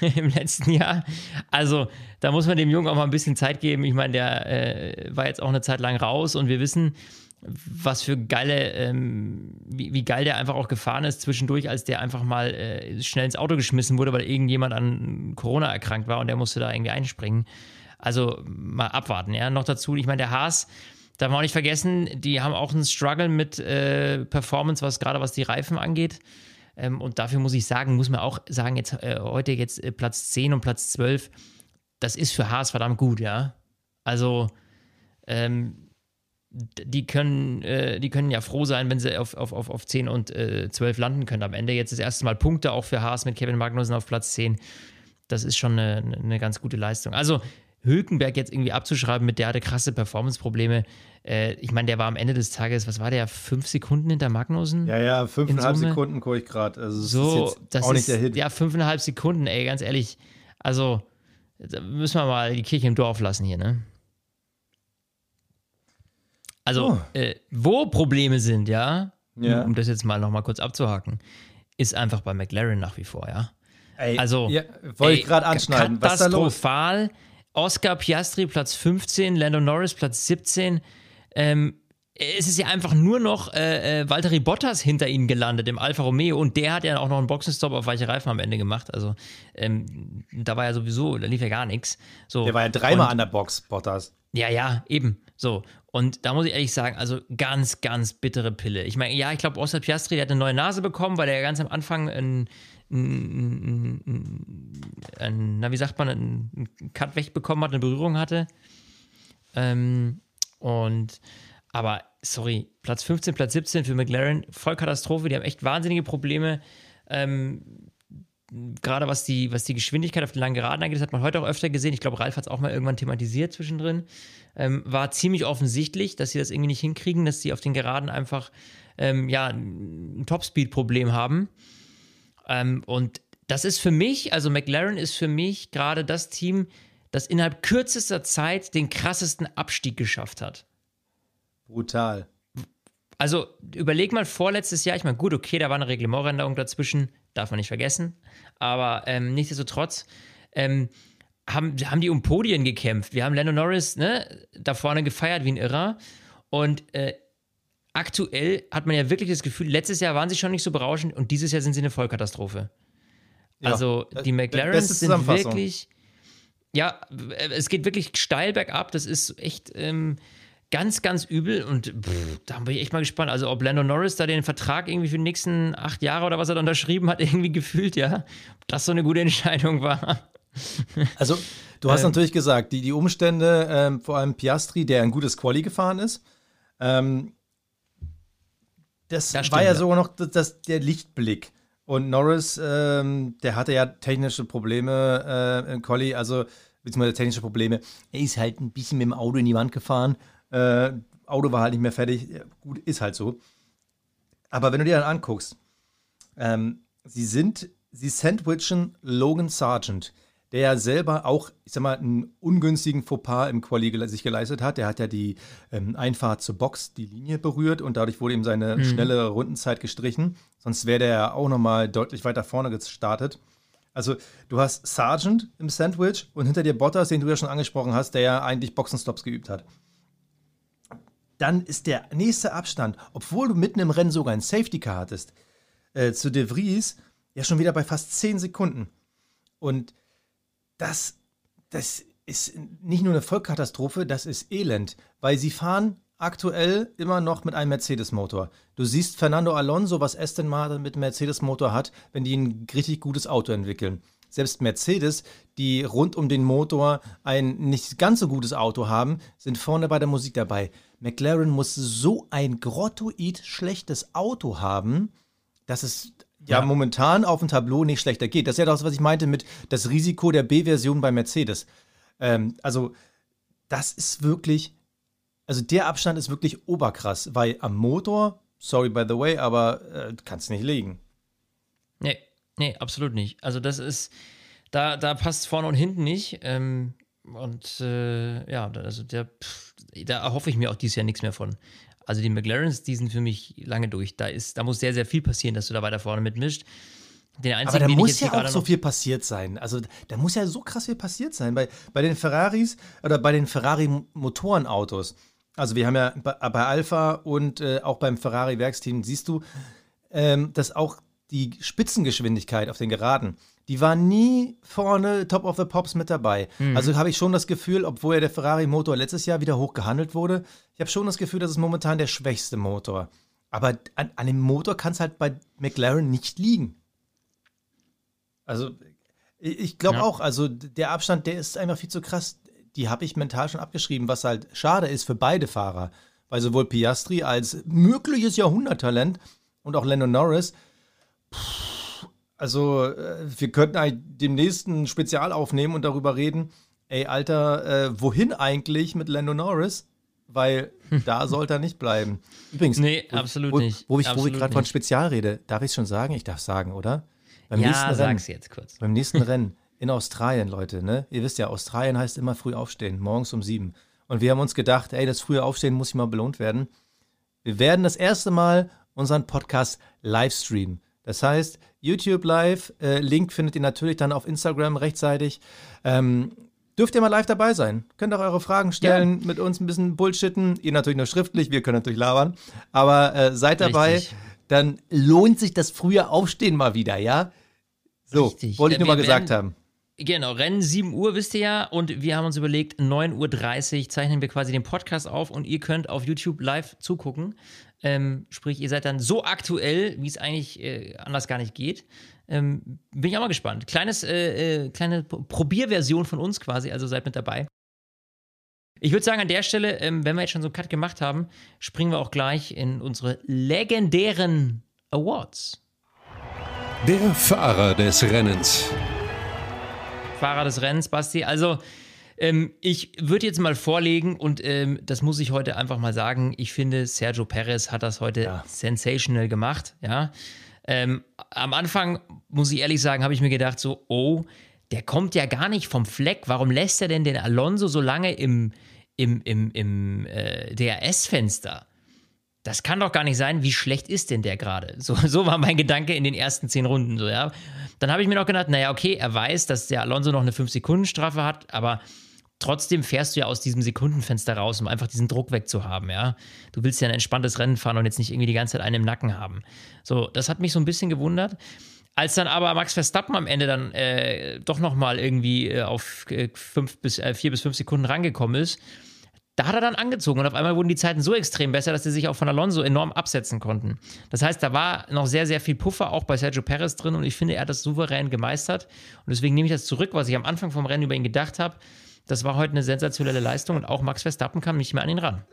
[SPEAKER 1] im letzten Jahr. Also, da muss man dem Jungen auch mal ein bisschen Zeit geben. Ich meine, der äh, war jetzt auch eine Zeit lang raus und wir wissen, was für geile, ähm, wie, wie, geil der einfach auch gefahren ist zwischendurch, als der einfach mal äh, schnell ins Auto geschmissen wurde, weil irgendjemand an Corona erkrankt war und der musste da irgendwie einspringen. Also mal abwarten, ja. Noch dazu, ich meine, der Haas, darf man auch nicht vergessen, die haben auch einen Struggle mit äh, Performance, was gerade was die Reifen angeht. Ähm, und dafür muss ich sagen, muss man auch sagen, jetzt äh, heute jetzt äh, Platz 10 und Platz 12, das ist für Haas verdammt gut, ja. Also, ähm, die können, äh, die können ja froh sein, wenn sie auf, auf, auf, auf 10 und äh, 12 landen können am Ende. Jetzt das erste Mal Punkte auch für Haas mit Kevin Magnussen auf Platz 10. Das ist schon eine, eine ganz gute Leistung. Also, Hülkenberg jetzt irgendwie abzuschreiben mit der hatte krasse Performance-Probleme. Äh, ich meine, der war am Ende des Tages, was war der, fünf Sekunden hinter Magnussen?
[SPEAKER 3] Ja, ja, fünfeinhalb Sekunden gucke ich gerade. Also
[SPEAKER 1] so, das auch ist, nicht der Hit. Ja, fünfeinhalb Sekunden, ey, ganz ehrlich. Also, da müssen wir mal die Kirche im Dorf lassen hier, ne? Also, oh. äh, wo Probleme sind, ja, ja. Um, um das jetzt mal nochmal kurz abzuhaken, ist einfach bei McLaren nach wie vor, ja. Ey, also, ja,
[SPEAKER 3] wollte ich gerade anschneiden.
[SPEAKER 1] Katastrophal. Was Oscar Piastri Platz 15, Lando Norris Platz 17. Ähm, es ist ja einfach nur noch äh, äh, Valtteri Bottas hinter ihnen gelandet im Alfa Romeo und der hat ja auch noch einen Boxenstopp auf weiche Reifen am Ende gemacht. Also ähm, da war ja sowieso, da lief ja gar nichts. So,
[SPEAKER 3] der war ja dreimal und, an der Box, Bottas.
[SPEAKER 1] Ja, ja, eben. So. Und da muss ich ehrlich sagen, also ganz, ganz bittere Pille. Ich meine, ja, ich glaube, Oscar Piastri, der hat eine neue Nase bekommen, weil er ja ganz am Anfang ein ein, ein, na, wie sagt man, einen Cut wegbekommen hat, eine Berührung hatte. Ähm, und, aber, sorry, Platz 15, Platz 17 für McLaren, voll Katastrophe, die haben echt wahnsinnige Probleme. Ähm, gerade was die, was die Geschwindigkeit auf den langen Geraden angeht, das hat man heute auch öfter gesehen. Ich glaube, Ralf hat es auch mal irgendwann thematisiert zwischendrin. Ähm, war ziemlich offensichtlich, dass sie das irgendwie nicht hinkriegen, dass sie auf den Geraden einfach ähm, ja, ein Topspeed-Problem haben. Ähm, und das ist für mich, also McLaren ist für mich gerade das Team, das innerhalb kürzester Zeit den krassesten Abstieg geschafft hat.
[SPEAKER 3] Brutal.
[SPEAKER 1] Also überleg mal vorletztes Jahr, ich meine, gut, okay, da war eine Reglementänderung dazwischen, darf man nicht vergessen, aber ähm, nichtsdestotrotz ähm, haben, haben die um Podien gekämpft. Wir haben Lando Norris ne, da vorne gefeiert wie ein Irrer und äh, aktuell hat man ja wirklich das Gefühl, letztes Jahr waren sie schon nicht so berauschend und dieses Jahr sind sie eine Vollkatastrophe. Ja, also die McLarens sind wirklich, ja, es geht wirklich steil bergab. Das ist echt ähm, ganz, ganz übel und pff, da bin ich echt mal gespannt. Also ob Lando Norris da den Vertrag irgendwie für die nächsten acht Jahre oder was er da unterschrieben hat, irgendwie gefühlt, ja, ob das so eine gute Entscheidung war.
[SPEAKER 3] Also du hast ähm, natürlich gesagt, die, die Umstände, ähm, vor allem Piastri, der ein gutes Quali gefahren ist, ähm, das, das war ja sogar noch das, der Lichtblick. Und Norris, ähm, der hatte ja technische Probleme äh, im Colli, also beziehungsweise technische Probleme. Er ist halt ein bisschen mit dem Auto in die Wand gefahren. Äh, Auto war halt nicht mehr fertig. Ja, gut, ist halt so. Aber wenn du dir dann anguckst, ähm, sie sind, sie sandwichen Logan Sargent der ja selber auch, ich sag mal, einen ungünstigen Fauxpas im Quali sich geleistet hat. Der hat ja die ähm, Einfahrt zur Box, die Linie berührt und dadurch wurde ihm seine mhm. schnelle Rundenzeit gestrichen. Sonst wäre der ja auch nochmal deutlich weiter vorne gestartet. Also, du hast Sargent im Sandwich und hinter dir Bottas, den du ja schon angesprochen hast, der ja eigentlich Boxenstops geübt hat. dann ist der nächste Abstand, obwohl du mitten im Rennen sogar ein Safety Car hattest, äh, zu De Vries, ja schon wieder bei fast 10 Sekunden. Und das, das ist nicht nur eine Vollkatastrophe, das ist Elend, weil sie fahren aktuell immer noch mit einem Mercedes-Motor. Du siehst Fernando Alonso, was Aston Martin mit Mercedes-Motor hat, wenn die ein richtig gutes Auto entwickeln. Selbst Mercedes, die rund um den Motor ein nicht ganz so gutes Auto haben, sind vorne bei der Musik dabei. McLaren muss so ein grottoid schlechtes Auto haben, dass es ja, ja, momentan auf dem Tableau nicht schlechter geht. Das ist ja das, was ich meinte mit das Risiko der B-Version bei Mercedes. Ähm, also, das ist wirklich, also der Abstand ist wirklich oberkrass, weil am Motor, sorry by the way, aber äh, kannst nicht legen.
[SPEAKER 1] Nee, nee, absolut nicht. Also, das ist, da, da passt vorne und hinten nicht. Ähm, und äh, ja, also der, pff, da erhoffe ich mir auch dieses Jahr nichts mehr von. Also die McLarens, die sind für mich lange durch. Da, ist, da muss sehr, sehr viel passieren, dass du da weiter vorne mit mischt.
[SPEAKER 3] Den einzigen, Aber da muss ja auch so viel passiert sein. Also da muss ja so krass viel passiert sein. Bei, bei den Ferraris oder bei den Ferrari-Motorenautos. Also wir haben ja bei, bei Alpha und äh, auch beim Ferrari-Werksteam, siehst du, ähm, dass auch die Spitzengeschwindigkeit auf den Geraden, die war nie vorne Top of the Pops mit dabei. Mhm. Also habe ich schon das Gefühl, obwohl ja der Ferrari-Motor letztes Jahr wieder hoch gehandelt wurde, ich habe schon das Gefühl, das ist momentan der schwächste Motor. Aber an, an dem Motor kann es halt bei McLaren nicht liegen. Also ich glaube ja. auch, also der Abstand, der ist einfach viel zu krass. Die habe ich mental schon abgeschrieben, was halt schade ist für beide Fahrer. Weil sowohl Piastri als mögliches Jahrhunderttalent und auch Lando Norris also, äh, wir könnten eigentlich demnächst ein Spezial aufnehmen und darüber reden. Ey, Alter, äh, wohin eigentlich mit Lando Norris? Weil da sollte er nicht bleiben.
[SPEAKER 1] Übrigens, nee, absolut
[SPEAKER 3] wo,
[SPEAKER 1] nicht.
[SPEAKER 3] Wo ich, ich gerade von Spezial rede, darf ich es schon sagen? Ich darf sagen, oder?
[SPEAKER 1] Beim ja, nächsten sag's Rennen, jetzt kurz.
[SPEAKER 3] Beim nächsten Rennen in Australien, Leute, ne? Ihr wisst ja, Australien heißt immer früh aufstehen, morgens um sieben. Und wir haben uns gedacht, ey, das frühe Aufstehen muss mal belohnt werden. Wir werden das erste Mal unseren Podcast live streamen. Das heißt, YouTube Live, äh, Link findet ihr natürlich dann auf Instagram rechtzeitig. Ähm, dürft ihr mal live dabei sein. Könnt auch eure Fragen stellen, ja. mit uns ein bisschen bullshitten. Ihr natürlich nur schriftlich, wir können natürlich labern. Aber äh, seid dabei, Richtig. dann lohnt sich das frühe Aufstehen mal wieder, ja? So, Richtig. wollte ich nur mal gesagt haben.
[SPEAKER 1] Genau, Rennen 7 Uhr, wisst ihr ja. Und wir haben uns überlegt, 9.30 Uhr zeichnen wir quasi den Podcast auf und ihr könnt auf YouTube live zugucken. Ähm, sprich, ihr seid dann so aktuell, wie es eigentlich äh, anders gar nicht geht. Ähm, bin ich auch mal gespannt. Kleines, äh, äh, kleine Probierversion von uns quasi, also seid mit dabei. Ich würde sagen, an der Stelle, ähm, wenn wir jetzt schon so einen Cut gemacht haben, springen wir auch gleich in unsere legendären Awards.
[SPEAKER 2] Der Fahrer des Rennens.
[SPEAKER 1] Fahrer des Rennens, Basti. Also, ähm, ich würde jetzt mal vorlegen, und ähm, das muss ich heute einfach mal sagen, ich finde, Sergio Perez hat das heute ja. sensational gemacht. Ja. Ähm, am Anfang, muss ich ehrlich sagen, habe ich mir gedacht, so, oh, der kommt ja gar nicht vom Fleck. Warum lässt er denn den Alonso so lange im, im, im, im äh, DRS-Fenster? Das kann doch gar nicht sein, wie schlecht ist denn der gerade? So, so war mein Gedanke in den ersten zehn Runden. So, ja. Dann habe ich mir noch gedacht, naja, okay, er weiß, dass der Alonso noch eine 5-Sekunden-Strafe hat, aber trotzdem fährst du ja aus diesem Sekundenfenster raus, um einfach diesen Druck wegzuhaben, ja. Du willst ja ein entspanntes Rennen fahren und jetzt nicht irgendwie die ganze Zeit einen im Nacken haben. So, das hat mich so ein bisschen gewundert. Als dann aber Max Verstappen am Ende dann äh, doch nochmal irgendwie äh, auf äh, fünf bis, äh, vier bis fünf Sekunden rangekommen ist, da hat er dann angezogen und auf einmal wurden die Zeiten so extrem besser, dass sie sich auch von Alonso enorm absetzen konnten. Das heißt, da war noch sehr, sehr viel Puffer auch bei Sergio Perez drin und ich finde, er hat das souverän gemeistert und deswegen nehme ich das zurück, was ich am Anfang vom Rennen über ihn gedacht habe. Das war heute eine sensationelle Leistung und auch Max Verstappen kam nicht mehr an ihn ran.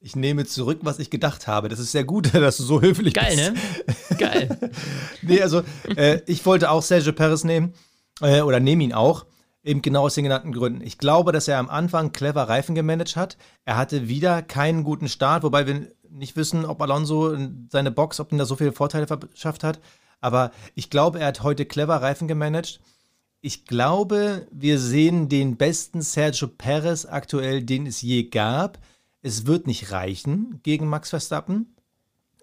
[SPEAKER 3] Ich nehme zurück, was ich gedacht habe. Das ist sehr gut, dass du so höflich
[SPEAKER 1] Geil,
[SPEAKER 3] bist.
[SPEAKER 1] Geil, ne? Geil.
[SPEAKER 3] nee, also äh, ich wollte auch Sergio Perez nehmen äh, oder nehme ihn auch. Eben genau aus den genannten Gründen. Ich glaube, dass er am Anfang clever Reifen gemanagt hat. Er hatte wieder keinen guten Start, wobei wir nicht wissen, ob Alonso seine Box, ob ihm da so viele Vorteile verschafft hat. Aber ich glaube, er hat heute clever Reifen gemanagt ich glaube, wir sehen den besten Sergio Perez aktuell, den es je gab. Es wird nicht reichen gegen Max Verstappen.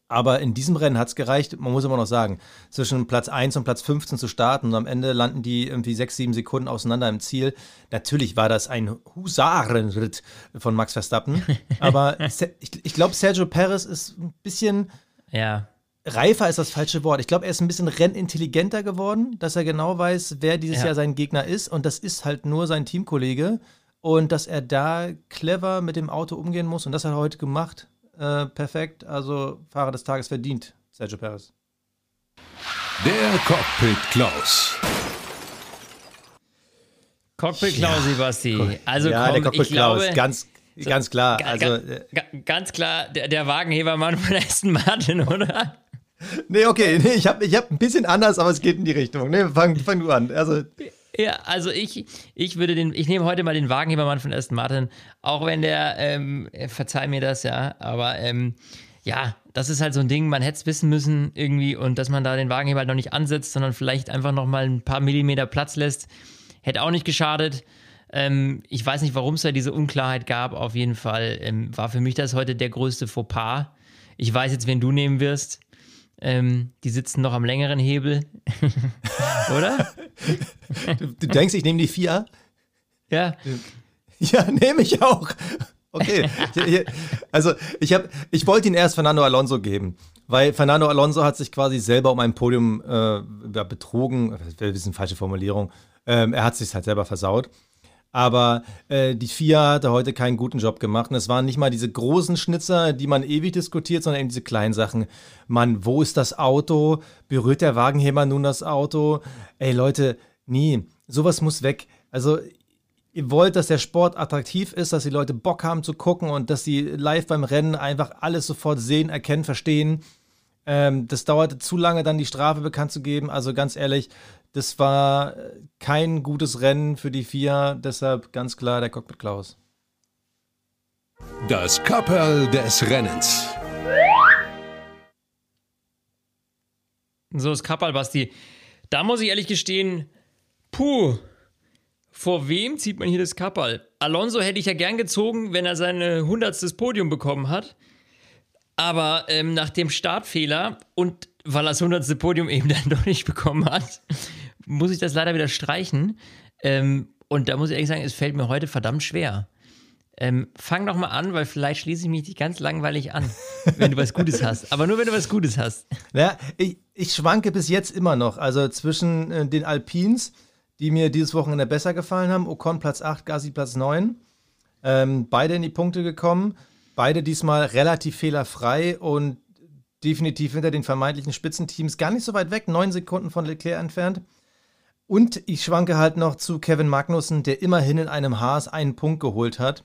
[SPEAKER 3] Aber in diesem Rennen hat es gereicht, man muss immer noch sagen, zwischen Platz 1 und Platz 15 zu starten und am Ende landen die irgendwie 6, 7 Sekunden auseinander im Ziel. Natürlich war das ein Husarenritt von Max Verstappen. Aber ich, ich glaube, Sergio Perez ist ein bisschen
[SPEAKER 1] ja.
[SPEAKER 3] Reifer ist das falsche Wort. Ich glaube, er ist ein bisschen rennintelligenter geworden, dass er genau weiß, wer dieses ja. Jahr sein Gegner ist. Und das ist halt nur sein Teamkollege. Und dass er da clever mit dem Auto umgehen muss. Und das hat er heute gemacht äh, perfekt. Also Fahrer des Tages verdient, Sergio Perez.
[SPEAKER 2] Der Cockpit Klaus.
[SPEAKER 1] Cockpit Klaus, ja. Basti. Also
[SPEAKER 3] ja,
[SPEAKER 1] komm,
[SPEAKER 3] der Cockpit
[SPEAKER 1] ich Klaus,
[SPEAKER 3] glaube, ganz, ganz klar. Also,
[SPEAKER 1] äh, ganz klar, der, der Wagenhebermann von Aston Martin, oder?
[SPEAKER 3] Nee, okay, nee, ich habe ich hab ein bisschen anders, aber es geht in die Richtung. Nee, fang, fang du an. Also,
[SPEAKER 1] ja, also ich, ich würde den, ich nehme heute mal den Wagenhebermann von Aston Martin, auch wenn der, ähm, verzeih mir das, ja, aber ähm, ja, das ist halt so ein Ding, man hätte es wissen müssen irgendwie und dass man da den Wagenheber halt noch nicht ansetzt, sondern vielleicht einfach noch mal ein paar Millimeter Platz lässt, hätte auch nicht geschadet. Ähm, ich weiß nicht, warum es da diese Unklarheit gab. Auf jeden Fall ähm, war für mich das heute der größte Fauxpas. Ich weiß jetzt, wen du nehmen wirst. Ähm, die sitzen noch am längeren Hebel. Oder?
[SPEAKER 3] Du, du, denkst, ich nehme die vier?
[SPEAKER 1] Ja.
[SPEAKER 3] Ja, nehme ich auch. Okay. also ich, hab, ich wollte ihn erst Fernando Alonso geben, weil Fernando Alonso hat sich quasi selber um ein Podium äh, betrogen. Das ist eine falsche Formulierung. Ähm, er hat sich halt selber versaut. Aber äh, die FIA hatte heute keinen guten Job gemacht. Und es waren nicht mal diese großen Schnitzer, die man ewig diskutiert, sondern eben diese kleinen Sachen. Mann, wo ist das Auto? Berührt der Wagenheber nun das Auto? Ey Leute, nie. Sowas muss weg. Also ihr wollt, dass der Sport attraktiv ist, dass die Leute Bock haben zu gucken und dass sie live beim Rennen einfach alles sofort sehen, erkennen, verstehen. Ähm, das dauerte zu lange, dann die Strafe bekannt zu geben. Also ganz ehrlich, das war kein gutes Rennen für die vier, deshalb ganz klar der Cockpit Klaus.
[SPEAKER 2] Das Kapperl des Rennens.
[SPEAKER 1] So, das Kapperl, Basti. Da muss ich ehrlich gestehen, puh, vor wem zieht man hier das Kapperl? Alonso hätte ich ja gern gezogen, wenn er sein hundertstes Podium bekommen hat. Aber ähm, nach dem Startfehler und weil er das hundertste Podium eben dann doch nicht bekommen hat, muss ich das leider wieder streichen. Ähm, und da muss ich ehrlich sagen, es fällt mir heute verdammt schwer. Ähm, fang doch mal an, weil vielleicht schließe ich mich nicht ganz langweilig an, wenn du was Gutes hast. Aber nur, wenn du was Gutes hast.
[SPEAKER 3] Ja, ich, ich schwanke bis jetzt immer noch. Also zwischen äh, den Alpins, die mir dieses Wochenende besser gefallen haben, Ocon Platz 8, Gassi Platz 9. Ähm, beide in die Punkte gekommen. Beide diesmal relativ fehlerfrei und definitiv hinter den vermeintlichen Spitzenteams gar nicht so weit weg, neun Sekunden von Leclerc entfernt. Und ich schwanke halt noch zu Kevin Magnussen, der immerhin in einem Haas einen Punkt geholt hat.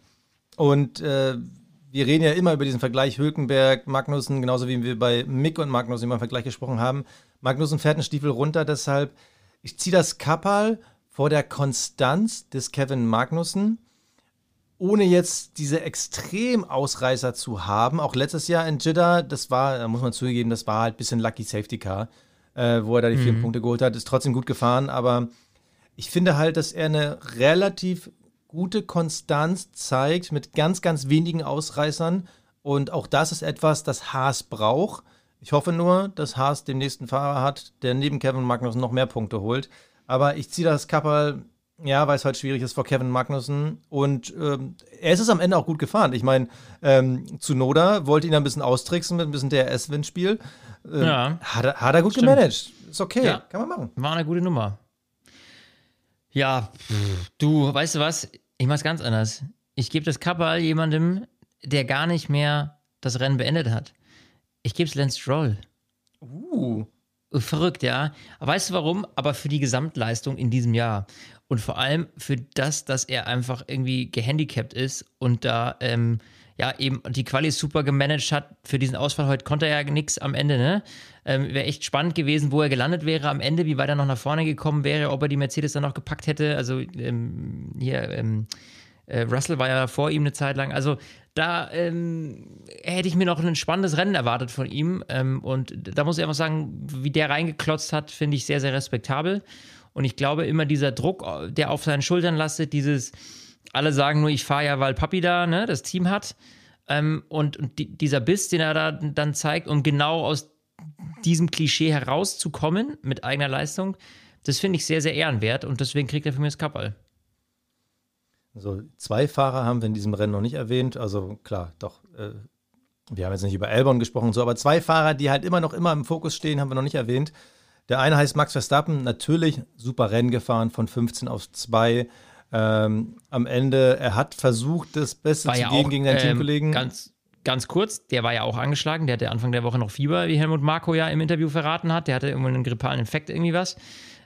[SPEAKER 3] Und äh, wir reden ja immer über diesen Vergleich Hülkenberg, Magnussen, genauso wie wir bei Mick und Magnussen immer im Vergleich gesprochen haben. Magnussen fährt einen Stiefel runter, deshalb, ich ziehe das Kappal vor der Konstanz des Kevin Magnussen, ohne jetzt diese Extrem-Ausreißer zu haben. Auch letztes Jahr in Jeddah, das war, da muss man zugeben, das war halt ein bisschen Lucky Safety Car äh, wo er da die vier mhm. Punkte geholt hat. Ist trotzdem gut gefahren, aber ich finde halt, dass er eine relativ gute Konstanz zeigt mit ganz, ganz wenigen Ausreißern. Und auch das ist etwas, das Haas braucht. Ich hoffe nur, dass Haas den nächsten Fahrer hat, der neben Kevin Magnussen noch mehr Punkte holt. Aber ich ziehe das Kappel, ja, weil es halt schwierig ist vor Kevin Magnussen. Und ähm, er ist es am Ende auch gut gefahren. Ich meine, ähm, Noda wollte ihn ein bisschen austricksen mit ein bisschen DRS-Windspiel. Ähm, ja. Hat er, hat er gut Stimmt. gemanagt. Ist okay, ja. kann man machen.
[SPEAKER 1] War eine gute Nummer. Ja, du, weißt du was? Ich mach's ganz anders. Ich gebe das Kappal jemandem, der gar nicht mehr das Rennen beendet hat. Ich gebe es Lance Stroll.
[SPEAKER 3] Uh.
[SPEAKER 1] Verrückt, ja. weißt du warum? Aber für die Gesamtleistung in diesem Jahr. Und vor allem für das, dass er einfach irgendwie gehandicapt ist und da ähm, ja, eben die Quali super gemanagt hat. Für diesen Ausfall heute konnte er ja nichts am Ende, ne? Ähm, wäre echt spannend gewesen, wo er gelandet wäre am Ende, wie weit er noch nach vorne gekommen wäre, ob er die Mercedes dann noch gepackt hätte. Also ähm, hier, ähm, äh, Russell war ja vor ihm eine Zeit lang. Also da ähm, hätte ich mir noch ein spannendes Rennen erwartet von ihm. Ähm, und da muss ich einfach sagen, wie der reingeklotzt hat, finde ich sehr, sehr respektabel. Und ich glaube, immer dieser Druck, der auf seinen Schultern lastet, dieses alle sagen nur, ich fahre ja, weil Papi da ne, das Team hat. Ähm, und, und die, dieser Biss, den er da dann zeigt, um genau aus diesem Klischee herauszukommen mit eigener Leistung, das finde ich sehr, sehr ehrenwert und deswegen kriegt er für mich das Kapperl.
[SPEAKER 3] Also zwei Fahrer haben wir in diesem Rennen noch nicht erwähnt. Also klar, doch. Äh, wir haben jetzt nicht über Albon gesprochen, so, aber zwei Fahrer, die halt immer noch immer im Fokus stehen, haben wir noch nicht erwähnt. Der eine heißt Max Verstappen, natürlich super Rennen gefahren von 15 auf 2. Ähm, am Ende, er hat versucht, das Beste
[SPEAKER 1] war
[SPEAKER 3] zu
[SPEAKER 1] ja
[SPEAKER 3] geben
[SPEAKER 1] auch,
[SPEAKER 3] gegen den
[SPEAKER 1] ähm,
[SPEAKER 3] Teamkollegen.
[SPEAKER 1] Ganz, ganz kurz, der war ja auch angeschlagen, der hatte Anfang der Woche noch Fieber, wie Helmut Marko ja im Interview verraten hat. Der hatte irgendwo einen grippalen Infekt, irgendwie was.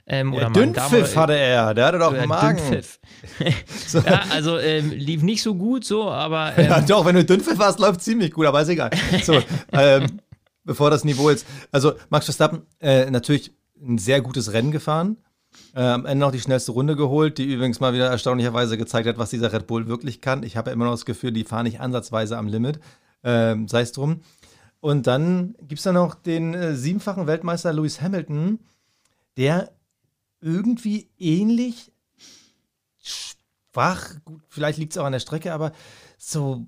[SPEAKER 1] Ähm,
[SPEAKER 3] Ja,
[SPEAKER 1] oder
[SPEAKER 3] Dünnpfiff hatte er, der hatte doch einen Magen.
[SPEAKER 1] Dünnpfiff. ja, also ähm, lief nicht so gut so, aber ähm,
[SPEAKER 3] Ja, doch, wenn du Dünnpfiff hast, läuft ziemlich gut, aber ist egal. So, ähm, bevor das Niveau jetzt. Also, Max Verstappen, äh, natürlich ein sehr gutes Rennen gefahren. Äh, am Ende noch die schnellste Runde geholt, die übrigens mal wieder erstaunlicherweise gezeigt hat, was dieser Red Bull wirklich kann. Ich habe ja immer noch das Gefühl, die fahren nicht ansatzweise am Limit. Ähm, Sei es drum. Und dann gibt es da noch den äh, siebenfachen Weltmeister Lewis Hamilton, der irgendwie ähnlich schwach, gut, vielleicht liegt es auch an der Strecke, aber so,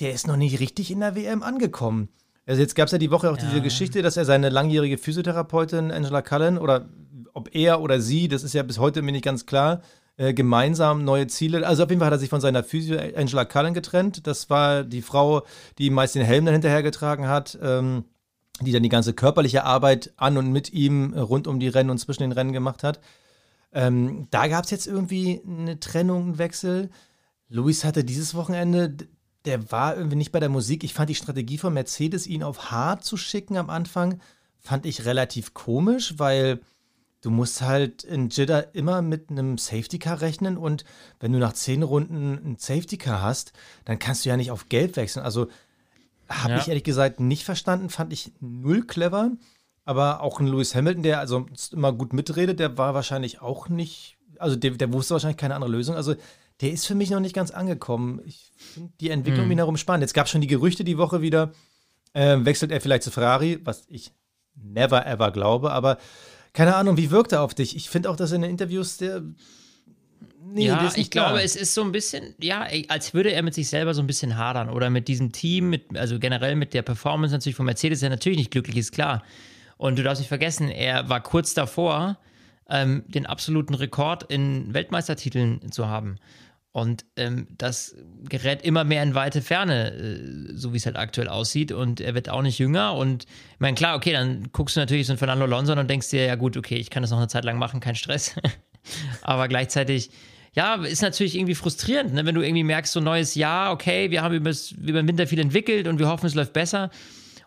[SPEAKER 3] der ist noch nicht richtig in der WM angekommen. Also jetzt gab es ja die Woche auch diese
[SPEAKER 1] Ja.
[SPEAKER 3] Geschichte, dass er seine langjährige Physiotherapeutin Angela Cullen oder ob er oder sie, das ist ja bis heute mir nicht ganz klar, äh, gemeinsam neue Ziele. Also auf jeden Fall hat er sich von seiner Physio Angela Cullen getrennt. Das war die Frau, die meist den Helm dann hinterher getragen hat, ähm, die dann die ganze körperliche Arbeit an und mit ihm rund um die Rennen und zwischen den Rennen gemacht hat. Ähm, da gab es jetzt irgendwie eine Trennung, einen Wechsel. Luis hatte dieses Wochenende, der war irgendwie nicht bei der Musik. Ich fand die Strategie von Mercedes, ihn auf hart zu schicken am Anfang, fand ich relativ komisch, weil du musst halt in Jeddah immer mit einem Safety Car rechnen und wenn du nach zehn Runden ein Safety Car hast, dann kannst du ja nicht auf Gelb wechseln. Also habe
[SPEAKER 1] Ja.
[SPEAKER 3] ich ehrlich gesagt nicht verstanden, fand ich null clever. Aber auch ein Lewis Hamilton, der also immer gut mitredet, der war wahrscheinlich auch nicht, also der, der wusste wahrscheinlich keine andere Lösung. Also der ist für mich noch nicht ganz angekommen. Ich finde die Entwicklung um ihn herum spannend. Jetzt gab es schon die Gerüchte die Woche wieder, ähm, wechselt er vielleicht zu Ferrari, was ich never ever glaube, aber keine Ahnung, wie wirkt er auf dich? Ich finde auch, dass in den Interviews der. Nee,
[SPEAKER 1] ja, ich glaube, es ist so ein bisschen, ja, als würde er mit sich selber so ein bisschen hadern oder mit diesem Team, mit, also generell mit der Performance natürlich von Mercedes, der natürlich nicht glücklich ist, klar. Und du darfst nicht vergessen, er war kurz davor, ähm, den absoluten Rekord in Weltmeistertiteln zu haben. Und ähm, das gerät immer mehr in weite Ferne, äh, so wie es halt aktuell aussieht. Und er wird auch nicht jünger. Und ich meine, klar, okay, dann guckst du natürlich so einen Fernando Alonso und denkst dir, ja gut, okay, ich kann das noch eine Zeit lang machen, kein Stress. Aber gleichzeitig, ja, ist natürlich irgendwie frustrierend, ne? wenn du irgendwie merkst, so neues Jahr, okay, wir haben über den Winter viel entwickelt und wir hoffen, es läuft besser.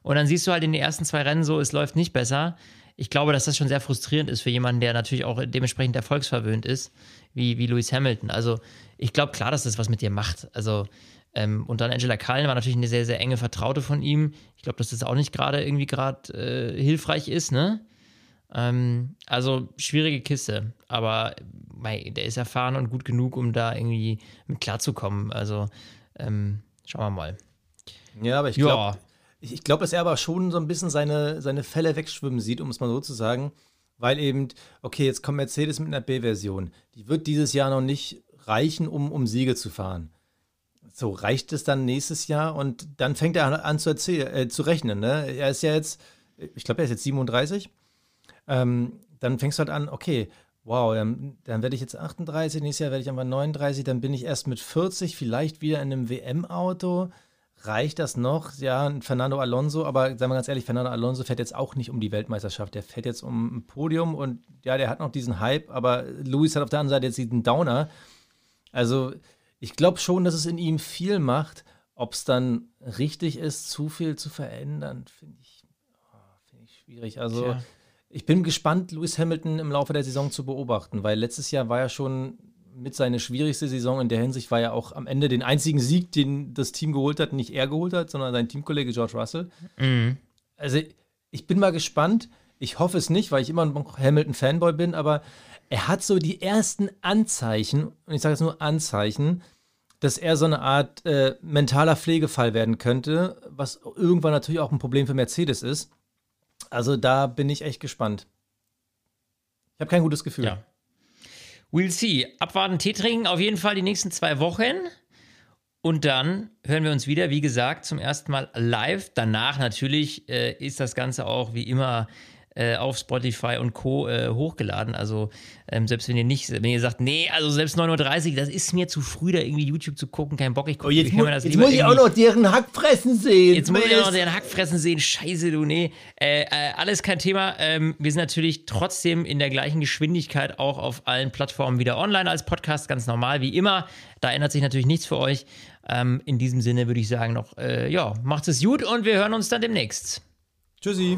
[SPEAKER 1] Und dann siehst du halt in den ersten zwei Rennen so, es läuft nicht besser. Ich glaube, dass das schon sehr frustrierend ist für jemanden, der natürlich auch dementsprechend erfolgsverwöhnt ist, wie, wie Lewis Hamilton. Also ich glaube klar, dass das was mit dir macht. Also ähm, und dann Angela Cullen war natürlich eine sehr, sehr enge Vertraute von ihm. Ich glaube, dass das auch nicht gerade irgendwie gerade äh, hilfreich ist, ne? Ähm, also schwierige Kiste, aber mei, der ist erfahren und gut genug, um da irgendwie mit klarzukommen. Also ähm, schauen wir mal.
[SPEAKER 3] Ja, aber ich glaube, ich, ich glaub, dass er aber schon so ein bisschen seine, seine Fälle wegschwimmen sieht, um es mal so zu sagen. Weil eben, okay, jetzt kommt Mercedes mit einer B-Version. Die wird dieses Jahr noch nicht reichen, um, um Siege zu fahren. So, reicht es dann nächstes Jahr und dann fängt er an zu, äh, zu rechnen. Ne? Er ist ja jetzt, ich glaube, er ist jetzt 37. Ähm, dann fängst du halt an, okay, wow, dann, dann werde ich jetzt 38, nächstes Jahr werde ich einfach 39, dann bin ich erst mit 40 vielleicht wieder in einem WM-Auto. Reicht das noch? Ja, ein Fernando Alonso, aber sagen wir ganz ehrlich, Fernando Alonso fährt jetzt auch nicht um die Weltmeisterschaft. Der fährt jetzt um ein Podium und ja, der hat noch diesen Hype, aber Luis hat auf der anderen Seite jetzt diesen Downer. Also, ich glaube schon, dass es in ihm viel macht. Ob es dann richtig ist, zu viel zu verändern, finde ich, oh, find ich schwierig. Also,
[SPEAKER 1] Tja.
[SPEAKER 3] ich bin gespannt, Lewis Hamilton im Laufe der Saison zu beobachten, weil letztes Jahr war ja schon mit seine schwierigste Saison in der Hinsicht, war ja auch am Ende den einzigen Sieg, den das Team geholt hat, nicht er geholt hat, sondern sein Teamkollege George Russell.
[SPEAKER 1] Mhm.
[SPEAKER 3] Also ich bin mal gespannt. Ich hoffe es nicht, weil ich immer noch Hamilton-Fanboy bin, aber er hat so die ersten Anzeichen, und ich sage jetzt nur Anzeichen, dass er so eine Art äh, mentaler Pflegefall werden könnte, was irgendwann natürlich auch ein Problem für Mercedes ist. Also da bin ich echt gespannt. Ich habe kein gutes Gefühl.
[SPEAKER 1] Ja. We'll see. Abwarten, Tee trinken, auf jeden Fall die nächsten zwei Wochen. Und dann hören wir uns wieder, wie gesagt, zum ersten Mal live. Danach natürlich äh, ist das Ganze auch wie immer äh, auf Spotify und Co. Äh, hochgeladen. Also ähm, selbst wenn ihr nicht, wenn ihr sagt, nee, also selbst 9.30 Uhr, das ist mir zu früh, da irgendwie YouTube zu gucken, kein Bock, ich gucke.
[SPEAKER 3] Oh, jetzt, mu jetzt muss ich auch noch deren Hackfressen sehen.
[SPEAKER 1] Jetzt muss ich auch noch deren Hackfressen sehen. Scheiße, du, nee. Äh, äh, alles kein Thema. Ähm, wir sind natürlich trotzdem in der gleichen Geschwindigkeit auch auf allen Plattformen wieder online als Podcast, ganz normal wie immer. Da ändert sich natürlich nichts für euch. Ähm, in diesem Sinne würde ich sagen noch, äh, ja, macht es gut und wir hören uns dann demnächst.
[SPEAKER 3] Tschüssi.